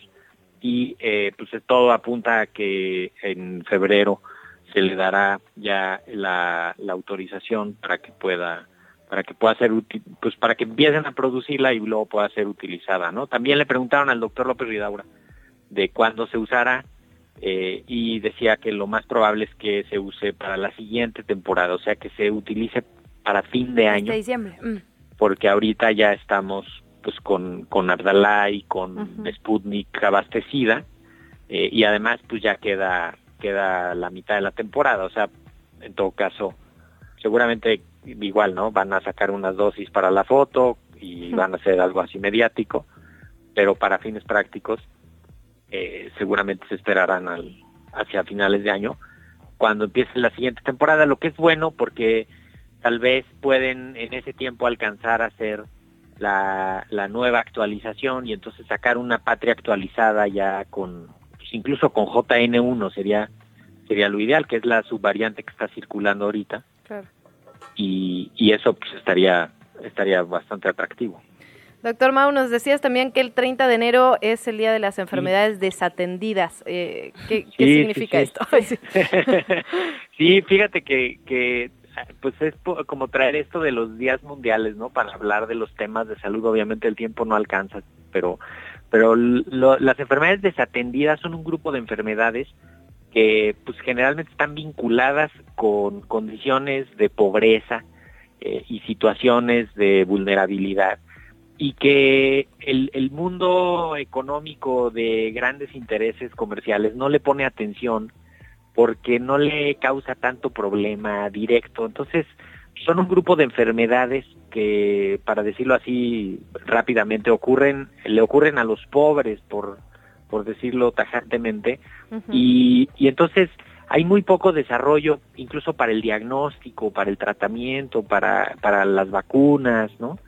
y eh, pues todo apunta a que en febrero se le dará ya la, la autorización para que pueda para que pueda ser pues para que empiecen a producirla y luego pueda ser utilizada, ¿no? También le preguntaron al doctor López Ridaura de cuándo se usará eh, y decía que lo más probable es que se use para la siguiente temporada, o sea que se utilice para fin de año. De diciembre. Mm. Porque ahorita ya estamos pues con, con Ardalá y con Sputnik abastecida eh, y además pues ya queda queda la mitad de la temporada, o sea, en todo caso seguramente igual, ¿no? Van a sacar unas dosis para la foto y van a hacer algo así mediático, pero para fines prácticos eh, seguramente se esperarán al, hacia finales de año cuando empiece la siguiente temporada, lo que es bueno porque tal vez pueden en ese tiempo alcanzar a hacer la, la nueva actualización y entonces sacar una patria actualizada ya con, incluso con JN1 sería sería lo ideal, que es la subvariante que está circulando ahorita. Claro y, y eso pues estaría, estaría bastante atractivo. Doctor Mau, nos decías también que el 30 de enero es el Día de las Enfermedades Desatendidas. Eh, ¿Qué, qué significa esto? sí, fíjate que, que pues es como traer esto de los días mundiales, ¿no? Para hablar de los temas de salud. Obviamente el tiempo no alcanza, pero, pero las enfermedades desatendidas son un grupo de enfermedades que pues generalmente están vinculadas con condiciones de pobreza eh, y situaciones de vulnerabilidad y que el, mundo económico de grandes intereses comerciales no le pone atención porque no le causa tanto problema directo. Entonces, son un grupo de enfermedades que, para decirlo así rápidamente, ocurren, le ocurren a los pobres por por decirlo tajantemente, y, y entonces hay muy poco desarrollo, incluso para el diagnóstico, para el tratamiento, para, para las vacunas, ¿no?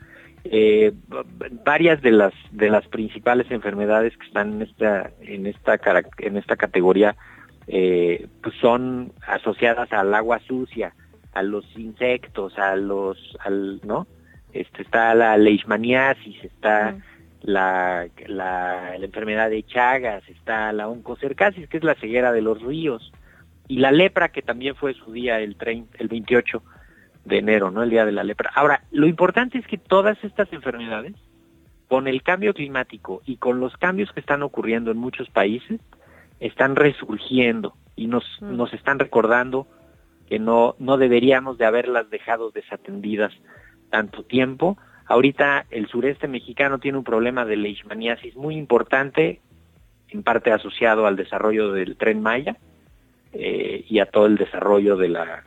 Eh, varias de las de las principales enfermedades que están en esta en esta en esta categoría eh, pues son asociadas al agua sucia, a los insectos, a los al no este está la leishmaniasis, está la, la, enfermedad de Chagas, está la oncocercasis, que es la ceguera de los ríos, y la lepra, que también fue su día el, el 28 de enero, ¿no? El día de la lepra. Ahora, lo importante es que todas estas enfermedades, con el cambio climático y con los cambios que están ocurriendo en muchos países, están resurgiendo y nos, nos están recordando que no, no deberíamos de haberlas dejado desatendidas tanto tiempo, Ahorita el sureste mexicano tiene un problema de leishmaniasis muy importante, en parte asociado al desarrollo del tren Maya eh, y a todo el desarrollo de la,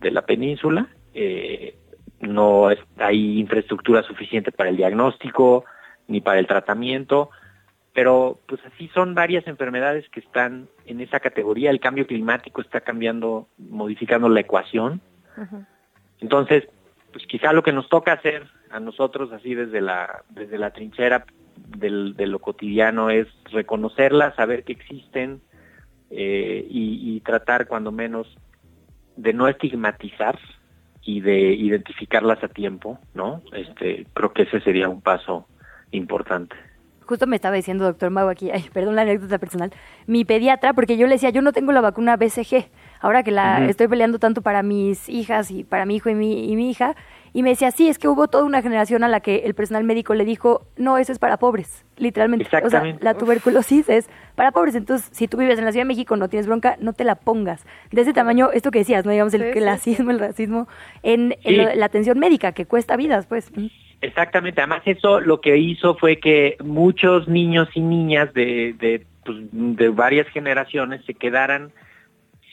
de la península. Eh, no hay infraestructura suficiente para el diagnóstico ni para el tratamiento, pero pues así son varias enfermedades que están en esa categoría. El cambio climático está cambiando, modificando la ecuación. Entonces, pues quizá lo que nos toca hacer a nosotros así desde la desde la trinchera del, de lo cotidiano es reconocerlas, saber que existen eh, y, y, tratar cuando menos de no estigmatizar y de identificarlas a tiempo, ¿no? Este, creo que ese sería un paso importante justo me estaba diciendo doctor Mau aquí, ay, perdón la anécdota personal, mi pediatra, porque yo le decía, yo no tengo la vacuna BCG, ahora que la estoy peleando tanto para mis hijas y para mi hijo y mi, y mi hija, y me decía, sí, es que hubo toda una generación a la que el personal médico le dijo, no, eso es para pobres, literalmente. O sea, la tuberculosis es para pobres. Entonces, si tú vives en la Ciudad de México, no tienes bronca, no te la pongas. De ese tamaño, esto que decías, ¿no? Digamos, el clasismo, el racismo en, la atención médica, que cuesta vidas, pues. Exactamente, además eso lo que hizo fue que muchos niños y niñas de, de, pues, de varias generaciones se quedaran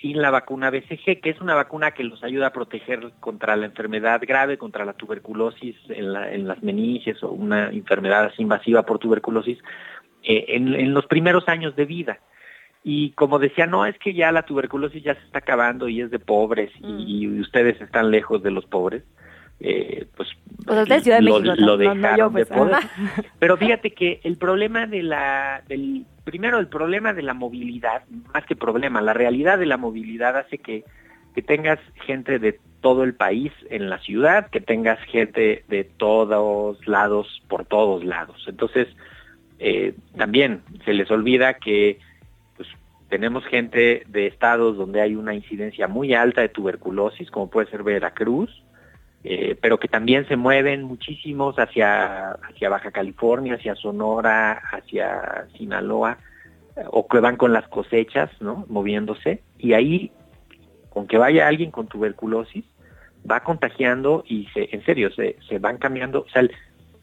sin la vacuna BCG, que es una vacuna que los ayuda a proteger contra la enfermedad grave, contra la tuberculosis en, la, en las meninges o una enfermedad invasiva por tuberculosis eh, en, en, los primeros años de vida. Y como decía, no, es que ya la tuberculosis ya se está acabando y es de pobres y, mm. ustedes están lejos de los pobres. Eh, pues lo, dejaron de poder. Pero fíjate que el problema de la, del, primero el problema de la movilidad, más que problema, la realidad de la movilidad hace que, que tengas gente de todo el país en la ciudad, que tengas gente de todos lados, por todos lados. Entonces, eh, también se les olvida que pues, tenemos gente de estados donde hay una incidencia muy alta de tuberculosis, como puede ser Veracruz, eh, pero que también se mueven muchísimos hacia, hacia Baja California, hacia Sonora, hacia Sinaloa, o que van con las cosechas, ¿no? Moviéndose. Y ahí, con que vaya alguien con tuberculosis, va contagiando y se, en serio, se, se van cambiando. O sea, el-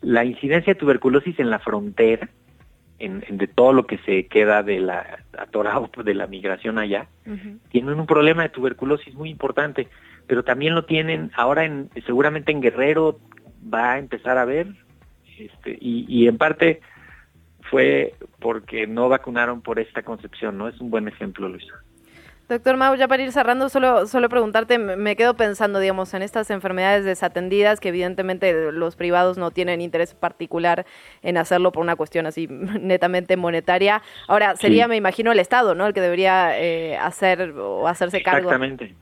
la incidencia de tuberculosis en la frontera, en, en de todo lo que se queda de la atorado de la migración allá, tienen un problema de tuberculosis muy importante, pero también lo tienen ahora en seguramente en Guerrero va a empezar a ver este y, y en parte fue porque no vacunaron por esta concepción, ¿no? Es un buen ejemplo, Luisa. Doctor Mau, ya para ir cerrando, solo, solo preguntarte, me quedo pensando, digamos, en estas enfermedades desatendidas que evidentemente los privados no tienen interés particular en hacerlo por una cuestión así netamente monetaria. Ahora, sería, Sí. me imagino, el Estado, ¿no? El que debería eh, hacer o hacerse cargo. Exactamente.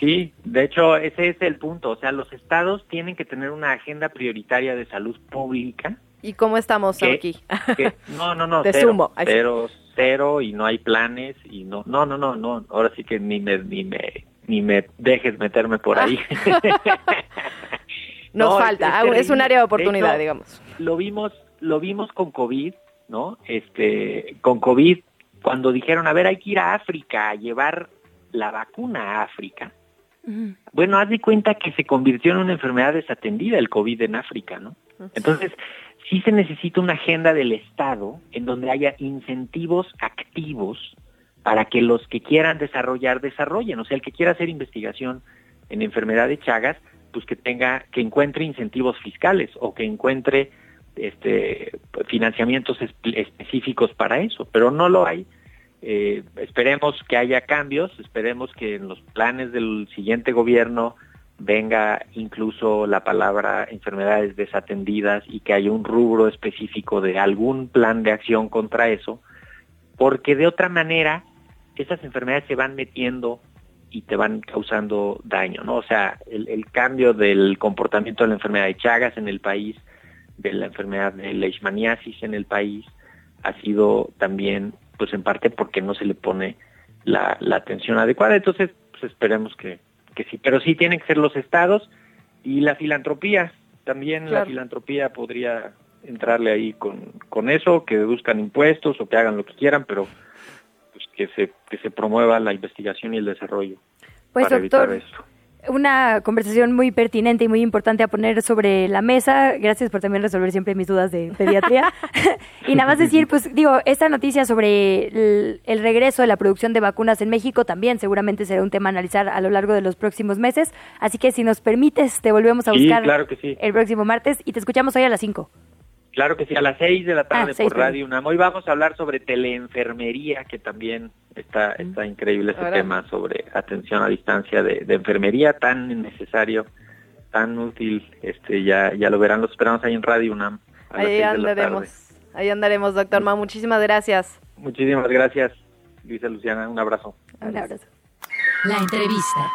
Sí, de hecho ese es el punto, o sea, los estados tienen que tener una agenda prioritaria de salud pública. ¿Y cómo estamos aquí? que- no, no, no, Te cero, sumo. Cero, cero y no hay planes y no, no, no, no, no, ahora sí que ni me, ni me, ni me dejes meterme por ahí. Nos No, falta, es ah, es, un área de oportunidad, hecho, digamos. Lo vimos, lo vimos con COVID, ¿no? Este, con COVID, cuando dijeron, a ver, hay que ir a África a llevar la vacuna a África. Bueno, haz de cuenta que se convirtió en una enfermedad desatendida el COVID en África, ¿no? Entonces, sí se necesita una agenda del Estado en donde haya incentivos activos para que los que quieran desarrollar desarrollen, o sea, el que quiera hacer investigación en enfermedad de Chagas, pues que tenga que encuentre incentivos fiscales o que encuentre este financiamientos espe- específicos para eso, pero no lo hay. Eh, esperemos que haya cambios, esperemos que en los planes del siguiente gobierno venga incluso la palabra enfermedades desatendidas y que haya un rubro específico de algún plan de acción contra eso, porque de otra manera esas enfermedades se van metiendo y te van causando daño, ¿no? O sea, el, el cambio del comportamiento de la enfermedad de Chagas en el país, de la enfermedad de leishmaniasis en el país, ha sido también, pues en parte porque no se le pone la, la atención adecuada. Entonces, pues esperemos que, que sí. Pero sí tienen que ser los estados y la filantropía. También la filantropía podría entrarle ahí con, con eso, que deduzcan impuestos o que hagan lo que quieran, pero pues que se, que se promueva la investigación y el desarrollo Pues, para doctor, evitar esto. Una conversación muy pertinente y muy importante a poner sobre la mesa. Gracias por también resolver siempre mis dudas de pediatría. y nada más decir, pues digo, esta noticia sobre el, el regreso de la producción de vacunas en México también seguramente será un tema a analizar a lo largo de los próximos meses. Así que si nos permites, te volvemos a Sí, buscar claro que sí. el próximo martes y te escuchamos hoy a las 5. Claro que sí, a las seis de la tarde Ah, seis, por Radio UNAM. Hoy vamos a hablar sobre teleenfermería, que también está, está increíble ese Ahora. tema sobre atención a distancia de, de enfermería, tan necesario, tan útil. Este, ya, ya lo verán, los esperamos ahí en Radio UNAM. A las Ahí seis de la andaremos. tarde. Ahí andaremos, doctor Mau. Muchísimas gracias. Muchísimas gracias, Luisa Luciana. Un abrazo. Un abrazo. La entrevista.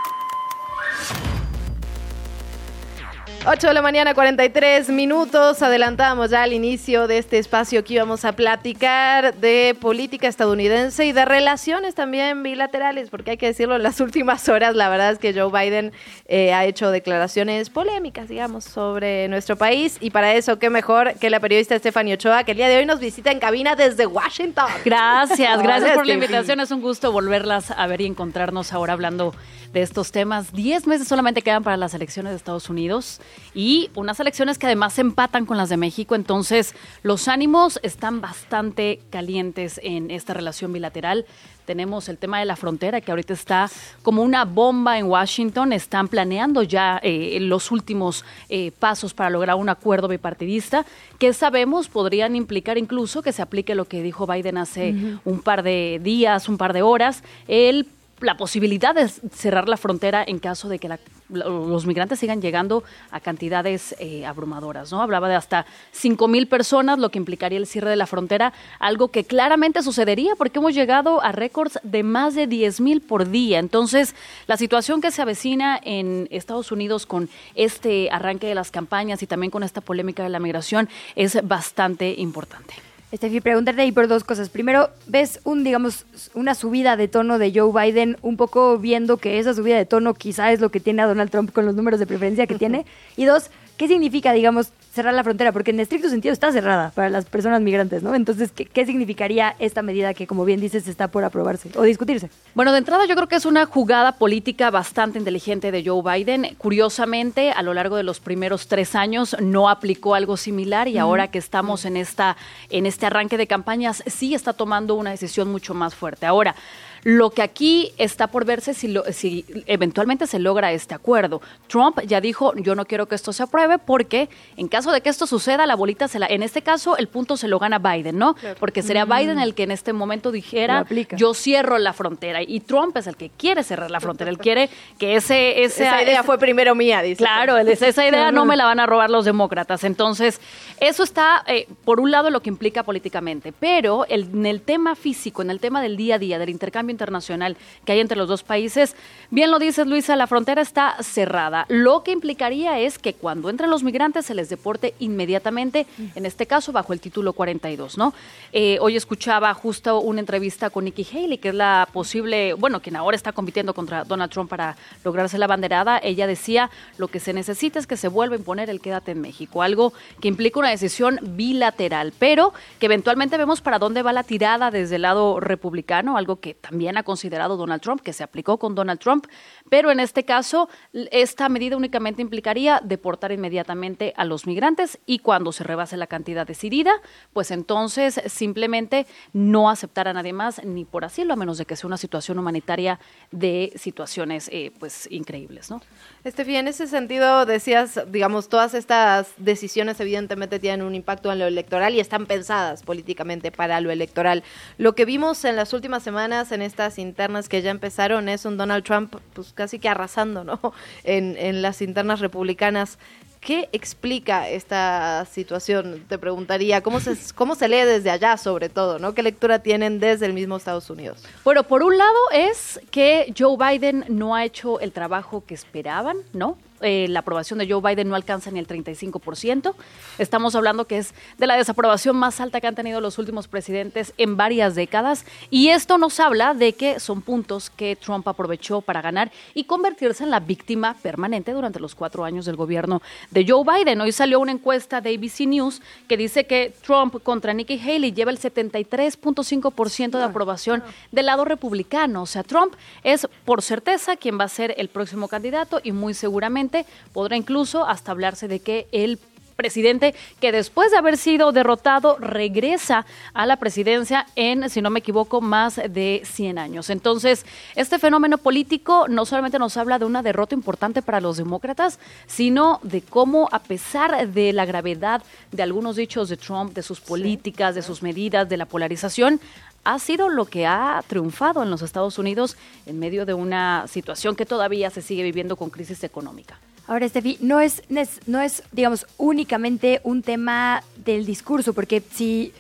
8 de la mañana, 43 minutos. Adelantamos ya al inicio de este espacio que íbamos a platicar de política estadounidense y de relaciones también bilaterales, porque hay que decirlo, en las últimas horas la verdad es que Joe Biden eh, ha hecho declaraciones polémicas, digamos, sobre nuestro país. Y para eso, qué mejor que la periodista Stephanie Ochoa, que el día de hoy nos visita en cabina desde Washington. Gracias, gracias por la invitación. Es un gusto volverlas a ver y encontrarnos ahora hablando de estos temas. Diez meses solamente quedan para las elecciones de Estados Unidos y unas elecciones que además se empatan con las de México. Entonces, los ánimos están bastante calientes en esta relación bilateral. Tenemos el tema de la frontera, que ahorita está como una bomba en Washington. Están planeando ya eh, los últimos eh, pasos para lograr un acuerdo bipartidista, que sabemos podrían implicar incluso que se aplique lo que dijo Biden hace un par de días, un par de horas, el, la posibilidad de cerrar la frontera en caso de que la- los migrantes sigan llegando a cantidades eh, abrumadoras, ¿no? Hablaba de hasta 5 mil personas, lo que implicaría el cierre de la frontera, algo que claramente sucedería porque hemos llegado a récords de más de 10 mil por día. Entonces, la situación que se avecina en Estados Unidos con este arranque de las campañas y también con esta polémica de la migración es bastante importante. Estefi, preguntarte ahí por dos cosas. Primero, ¿ves un, digamos, una subida de tono de Joe Biden, un poco viendo que esa subida de tono quizá es lo que tiene a Donald Trump con los números de preferencia que tiene? Y dos, ¿qué significa, digamos, cerrar la frontera? Porque en estricto sentido está cerrada para las personas migrantes, ¿no? Entonces, ¿qué, qué significaría esta medida que, como bien dices, está por aprobarse o discutirse? Bueno, de entrada yo creo que es una jugada política bastante inteligente de Joe Biden. Curiosamente, a lo largo de los primeros tres años no aplicó algo similar y ahora que estamos en esta en este arranque de campañas sí está tomando una decisión mucho más fuerte. Ahora. Lo que aquí está por verse si, lo- si eventualmente se logra este acuerdo. Trump ya dijo, yo no quiero que esto se apruebe porque en caso de que esto suceda, la bolita se la... En este caso, el punto se lo gana Biden, ¿no? Claro. Porque sería Mm. Biden el que en este momento dijera, yo cierro la frontera. Y Trump es el que quiere cerrar la frontera. Él quiere que ese, esa, Esa idea fue primero mía, dice. Claro, él dice, esa idea no me la van a robar los demócratas. Entonces, eso está, eh, por un lado, lo que implica políticamente. Pero el- en el tema físico, en el tema del día a día, del intercambio internacional que hay entre los dos países, bien lo dices, Luisa, la frontera está cerrada. Lo que implicaría es que cuando entren los migrantes se les deporte inmediatamente, en este caso bajo el título 42, ¿no? Eh, hoy escuchaba justo una entrevista con Nikki Haley, que es la posible, bueno, quien ahora está compitiendo contra Donald Trump para lograrse la banderada. Ella decía, lo que se necesita es que se vuelva a imponer el quédate en México, algo que implica una decisión bilateral, pero que eventualmente vemos para dónde va la tirada desde el lado republicano, algo que también ha considerado Donald Trump, que se aplicó con Donald Trump, pero en este caso esta medida únicamente implicaría deportar inmediatamente a los migrantes y cuando se rebase la cantidad decidida, pues entonces simplemente no aceptar a nadie más ni por asilo, a menos de que sea una situación humanitaria de situaciones eh, pues increíbles, ¿no? Estefi, en ese sentido decías, digamos, todas estas decisiones evidentemente tienen un impacto en lo electoral y están pensadas políticamente para lo electoral. Lo que vimos en las últimas semanas en estas internas que ya empezaron es un Donald Trump pues casi que arrasando, ¿no? En, en las internas republicanas. ¿Qué explica esta situación? Te preguntaría, ¿cómo se, cómo se lee desde allá sobre todo, ¿no? ¿Qué lectura tienen desde el mismo Estados Unidos? Bueno, por un lado es que Joe Biden no ha hecho el trabajo que esperaban, ¿no? Eh, la aprobación de Joe Biden no alcanza ni el 35%. Estamos hablando que es de la desaprobación más alta que han tenido los últimos presidentes en varias décadas. Y esto nos habla de que son puntos que Trump aprovechó para ganar y convertirse en la víctima permanente durante los cuatro años del gobierno de Joe Biden. Hoy salió una encuesta de ABC News que dice que Trump contra Nikki Haley lleva el 73.5% de aprobación del lado republicano. O sea, Trump es por certeza quien va a ser el próximo candidato y muy seguramente podrá incluso hasta hablarse de que el presidente que después de haber sido derrotado regresa a la presidencia en, si no me equivoco, más de 100 años. Entonces, este fenómeno político no solamente nos habla de una derrota importante para los demócratas, sino de cómo, a pesar de la gravedad de algunos dichos de Trump, de sus políticas, de sus medidas, de la polarización, ha sido lo que ha triunfado en los Estados Unidos en medio de una situación que todavía se sigue viviendo con crisis económica. Ahora, Estefi, no es, no es, digamos, únicamente un tema del discurso, porque si,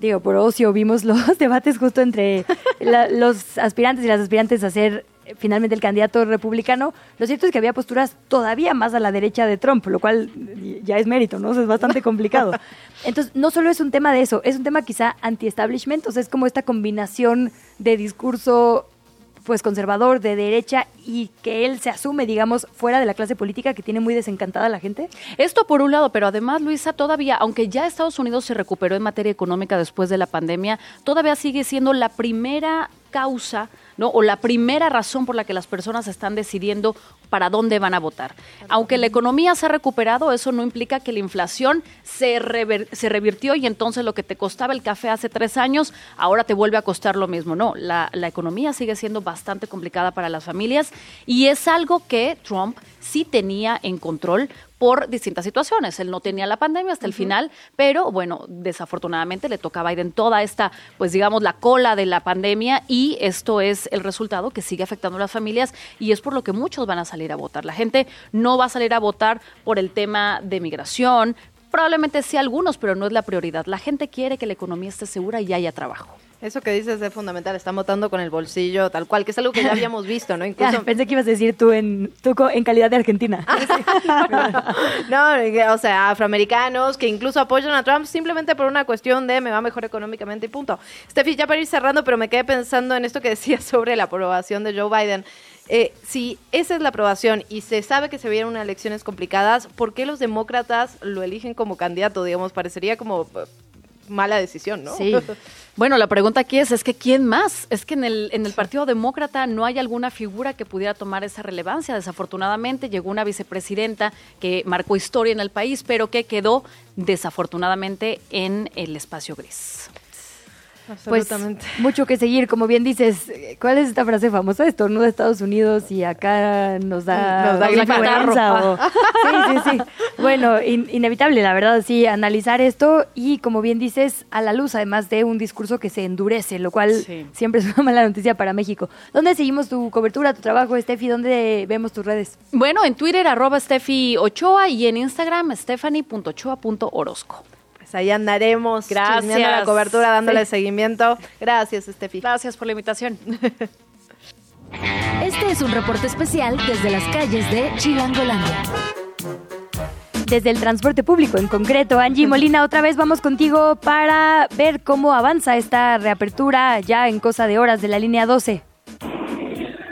digo, por ocio vimos los debates justo entre la- los aspirantes y las aspirantes a ser eh, finalmente el candidato republicano, lo cierto es que había posturas todavía más a la derecha de Trump, lo cual eh, ya es mérito, ¿no? O sea, es bastante complicado. Entonces, no solo es un tema de eso, es un tema quizá anti-establishment, o sea, es como esta combinación de discurso pues conservador de derecha y que él se asume, digamos, fuera de la clase política que tiene muy desencantada a la gente? Esto por un lado, pero además, Luisa, todavía, aunque ya Estados Unidos se recuperó en materia económica después de la pandemia, todavía sigue siendo la primera causa, ¿no? O la primera razón por la que las personas están decidiendo para dónde van a votar. Aunque la economía se ha recuperado, eso no implica que la inflación se, rever- se revirtió y entonces lo que te costaba el café hace tres años, ahora te vuelve a costar lo mismo. No, la, la economía sigue siendo bastante complicada para las familias y es algo que Trump sí tenía en control por distintas situaciones. Él no tenía la pandemia hasta el final, pero bueno, desafortunadamente le toca a Biden toda esta, pues digamos, la cola de la pandemia y esto es el resultado que sigue afectando a las familias y es por lo que muchos van a salir a votar. La gente no va a salir a votar por el tema de migración, probablemente sí algunos, pero no es la prioridad. La gente quiere que la economía esté segura y haya trabajo. Eso que dices es fundamental, están votando con el bolsillo tal cual, que es algo que ya habíamos visto, ¿no? Incluso... Pensé que ibas a decir tú en, tú en calidad de argentina. no, o sea, afroamericanos que incluso apoyan a Trump simplemente por una cuestión de me va mejor económicamente y punto. Steffi, ya para ir cerrando, pero me quedé pensando en esto que decías sobre la aprobación de Joe Biden. Eh, si esa es la aprobación y se sabe que se vienen unas elecciones complicadas, ¿por qué los demócratas lo eligen como candidato? Digamos, parecería como eh, mala decisión, ¿no? Sí. Bueno, la pregunta aquí es, es que ¿quién más? Es que en el, en el Partido Demócrata no hay alguna figura que pudiera tomar esa relevancia. Desafortunadamente llegó una vicepresidenta que marcó historia en el país, pero que quedó desafortunadamente en el espacio gris. Pues mucho que seguir, como bien dices. ¿Cuál es esta frase famosa? Estornuda Estados Unidos y acá nos da, Nos da influenza catarro. o- Sí, sí, sí. Bueno, in- inevitable, la verdad, sí, analizar esto y, como bien dices, a la luz, además de un discurso que se endurece, lo cual Sí. siempre es una mala noticia para México. ¿Dónde seguimos tu cobertura, tu trabajo, Steffi? ¿Dónde vemos tus redes? Bueno, en Twitter arroba Steffi Ochoa y en Instagram stephanie.ochoa.orozco. Ahí andaremos Gracias. la cobertura, dándole Sí. seguimiento. Gracias, Steffi. Gracias por la invitación. Este es un reporte especial desde las calles de Chilangolandia. Desde el transporte público en concreto, Angie Molina, otra vez vamos contigo para ver cómo avanza esta reapertura ya en cosa de horas de la línea 12.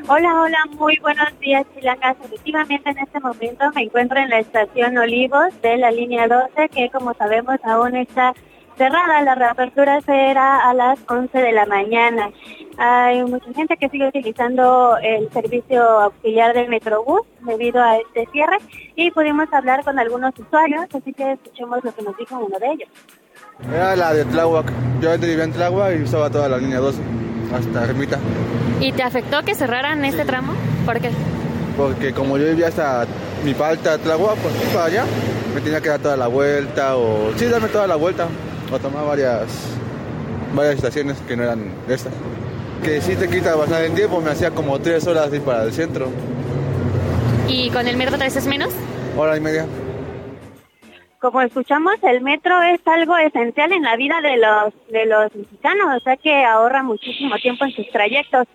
Hola, hola, muy buenos días, Chilangas. Efectivamente, en este momento me encuentro en la estación Olivos de la línea 12, que como sabemos aún está cerrada. La reapertura será a las 11 de la mañana. Hay mucha gente que sigue utilizando el servicio auxiliar del Metrobús debido a este cierre y pudimos hablar con algunos usuarios, así que escuchemos lo que nos dijo uno de ellos. Era la de Tláhuac. Yo antes vivía en Tláhuac y usaba toda la línea 12 hasta Ermita. ¿Y te afectó que cerraran este tramo? ¿Por qué? Porque como yo vivía hasta mi palta Tláhuac, pues para allá, me tenía que dar toda la vuelta o sí, darme toda la vuelta o tomar varias, varias estaciones que no eran estas. Que sí te quita bastante tiempo, me hacía como tres horas ir para el centro, ¿Y con el metro te haces menos? hora y media. Como escuchamos, el metro es algo esencial en la vida de los de los mexicanos, o sea que ahorra muchísimo tiempo en sus trayectos.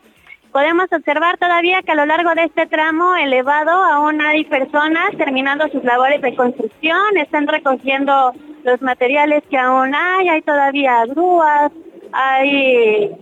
Podemos observar todavía que a lo largo de este tramo elevado aún hay personas terminando sus labores de construcción, están recogiendo los materiales que aún hay, hay todavía grúas, hay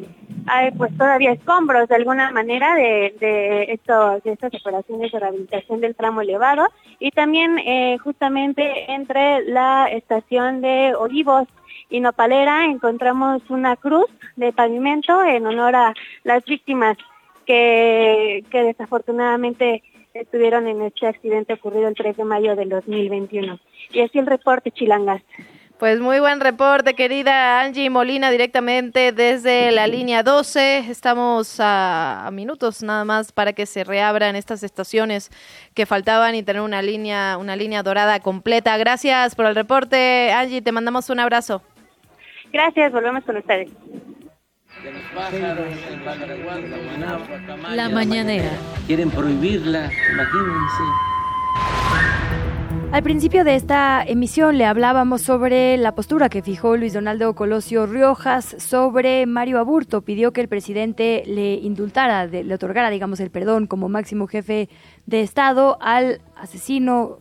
hay pues todavía escombros de alguna manera de, de, esto, de estas operaciones de rehabilitación del tramo elevado y también eh, justamente entre la estación de Olivos y Nopalera encontramos una cruz de pavimento en honor a las víctimas que, que desafortunadamente estuvieron en este accidente ocurrido el 3 de mayo del 2021. Y así el reporte, Chilangas. Pues muy buen reporte, querida Angie Molina, directamente desde la línea 12. Estamos a, a minutos nada más para que se reabran estas estaciones que faltaban y tener una línea, una línea dorada completa. Gracias por el reporte, Angie. Te mandamos un abrazo. Gracias, volvemos con ustedes. La mañanera. Quieren prohibirla, imagínense. Al principio de esta emisión le hablábamos sobre la postura que fijó Luis Donaldo Colosio Riojas sobre Mario Aburto. Pidió que el presidente le indultara, le otorgara, digamos, el perdón como máximo jefe de Estado al asesino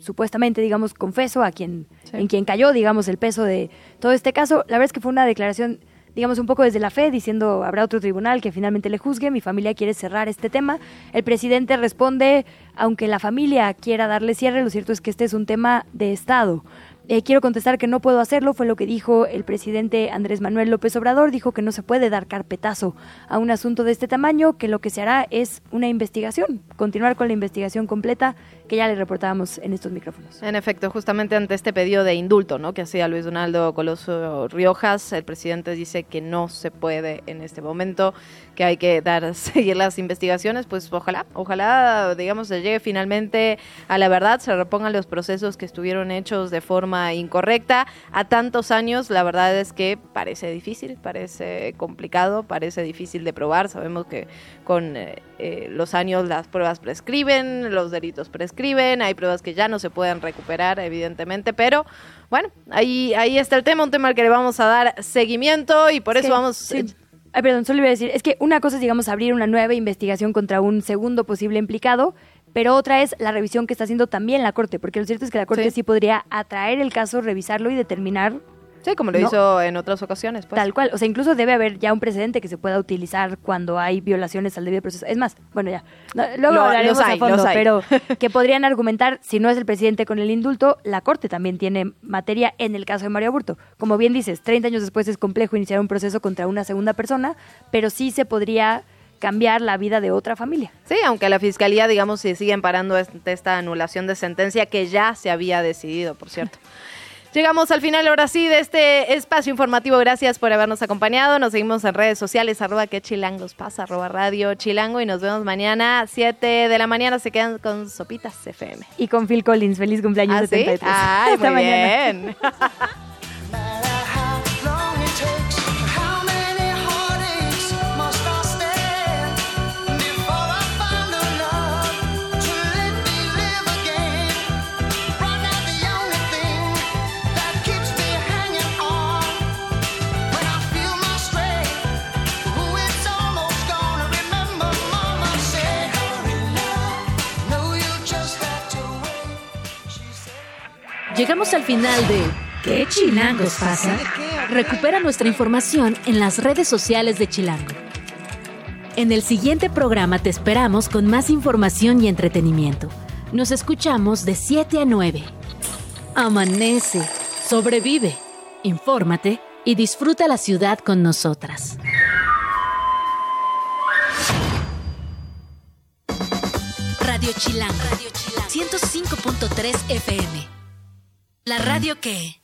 supuestamente, digamos, confeso, a quien, en quien cayó, digamos, el peso de todo este caso. La verdad es que fue una declaración, digamos, un poco desde la fe, diciendo, habrá otro tribunal que finalmente le juzgue, mi familia quiere cerrar este tema. El presidente responde, aunque la familia quiera darle cierre, lo cierto es que este es un tema de Estado. Eh, quiero contestar que no puedo hacerlo, fue lo que dijo el presidente Andrés Manuel López Obrador, dijo que no se puede dar carpetazo a un asunto de este tamaño, que lo que se hará es una investigación, continuar con la investigación completa que ya le reportábamos en estos micrófonos. En efecto, justamente ante este pedido de indulto ¿no? que hacía Luis Donaldo Coloso Riojas, el presidente dice que no se puede en este momento, que hay que dar seguir las investigaciones, pues ojalá, ojalá, digamos, se llegue finalmente a la verdad, se repongan los procesos que estuvieron hechos de forma incorrecta. A tantos años, la verdad es que parece difícil, parece complicado, parece difícil de probar. Sabemos que con eh, eh, los años las pruebas prescriben, los delitos prescriben, hay pruebas que ya no se pueden recuperar, evidentemente, pero bueno, ahí, ahí está el tema, un tema al que le vamos a dar seguimiento y por eso vamos... Ay, perdón, solo iba a decir, es que una cosa es, digamos, abrir una nueva investigación contra un segundo posible implicado, pero otra es la revisión que está haciendo también la Corte, porque lo cierto es que la Corte sí, Sí. podría atraer el caso, revisarlo y determinar. Sí, como lo ¿no? hizo en otras ocasiones. Pues. Tal cual, o sea, incluso debe haber ya un precedente que se pueda utilizar cuando hay violaciones al debido proceso. Es más, bueno, ya, no, luego Lo- hablaremos hay, a fondo, pero que podrían argumentar, si no es el presidente con el indulto, la Corte también tiene materia en el caso de Mario Aburto. Como bien dices, 30 años después es complejo iniciar un proceso contra una segunda persona, pero sí se podría cambiar la vida de otra familia. Sí, aunque la fiscalía, digamos, se sigue parando esta anulación de sentencia que ya se había decidido, por cierto. Llegamos al final ahora sí de este espacio informativo. Gracias por habernos acompañado. Nos seguimos en redes sociales, arroba que chilangos pasa, arroba radio chilango y nos vemos mañana 7 de la mañana. Se quedan con Sopitas FM. Y con Phil Collins, feliz cumpleaños ¿Ah, sí? 73. Ay, Hasta muy mañana. bien. Llegamos al final de ¿Qué chilangos pasa? Recupera nuestra información en las redes sociales de Chilango. En el siguiente programa te esperamos con más información y entretenimiento. Nos escuchamos de 7 a 9. Amanece, sobrevive, infórmate y disfruta la ciudad con nosotras. Radio Chilango. Radio Chilango. 105.3 FM. La radio que...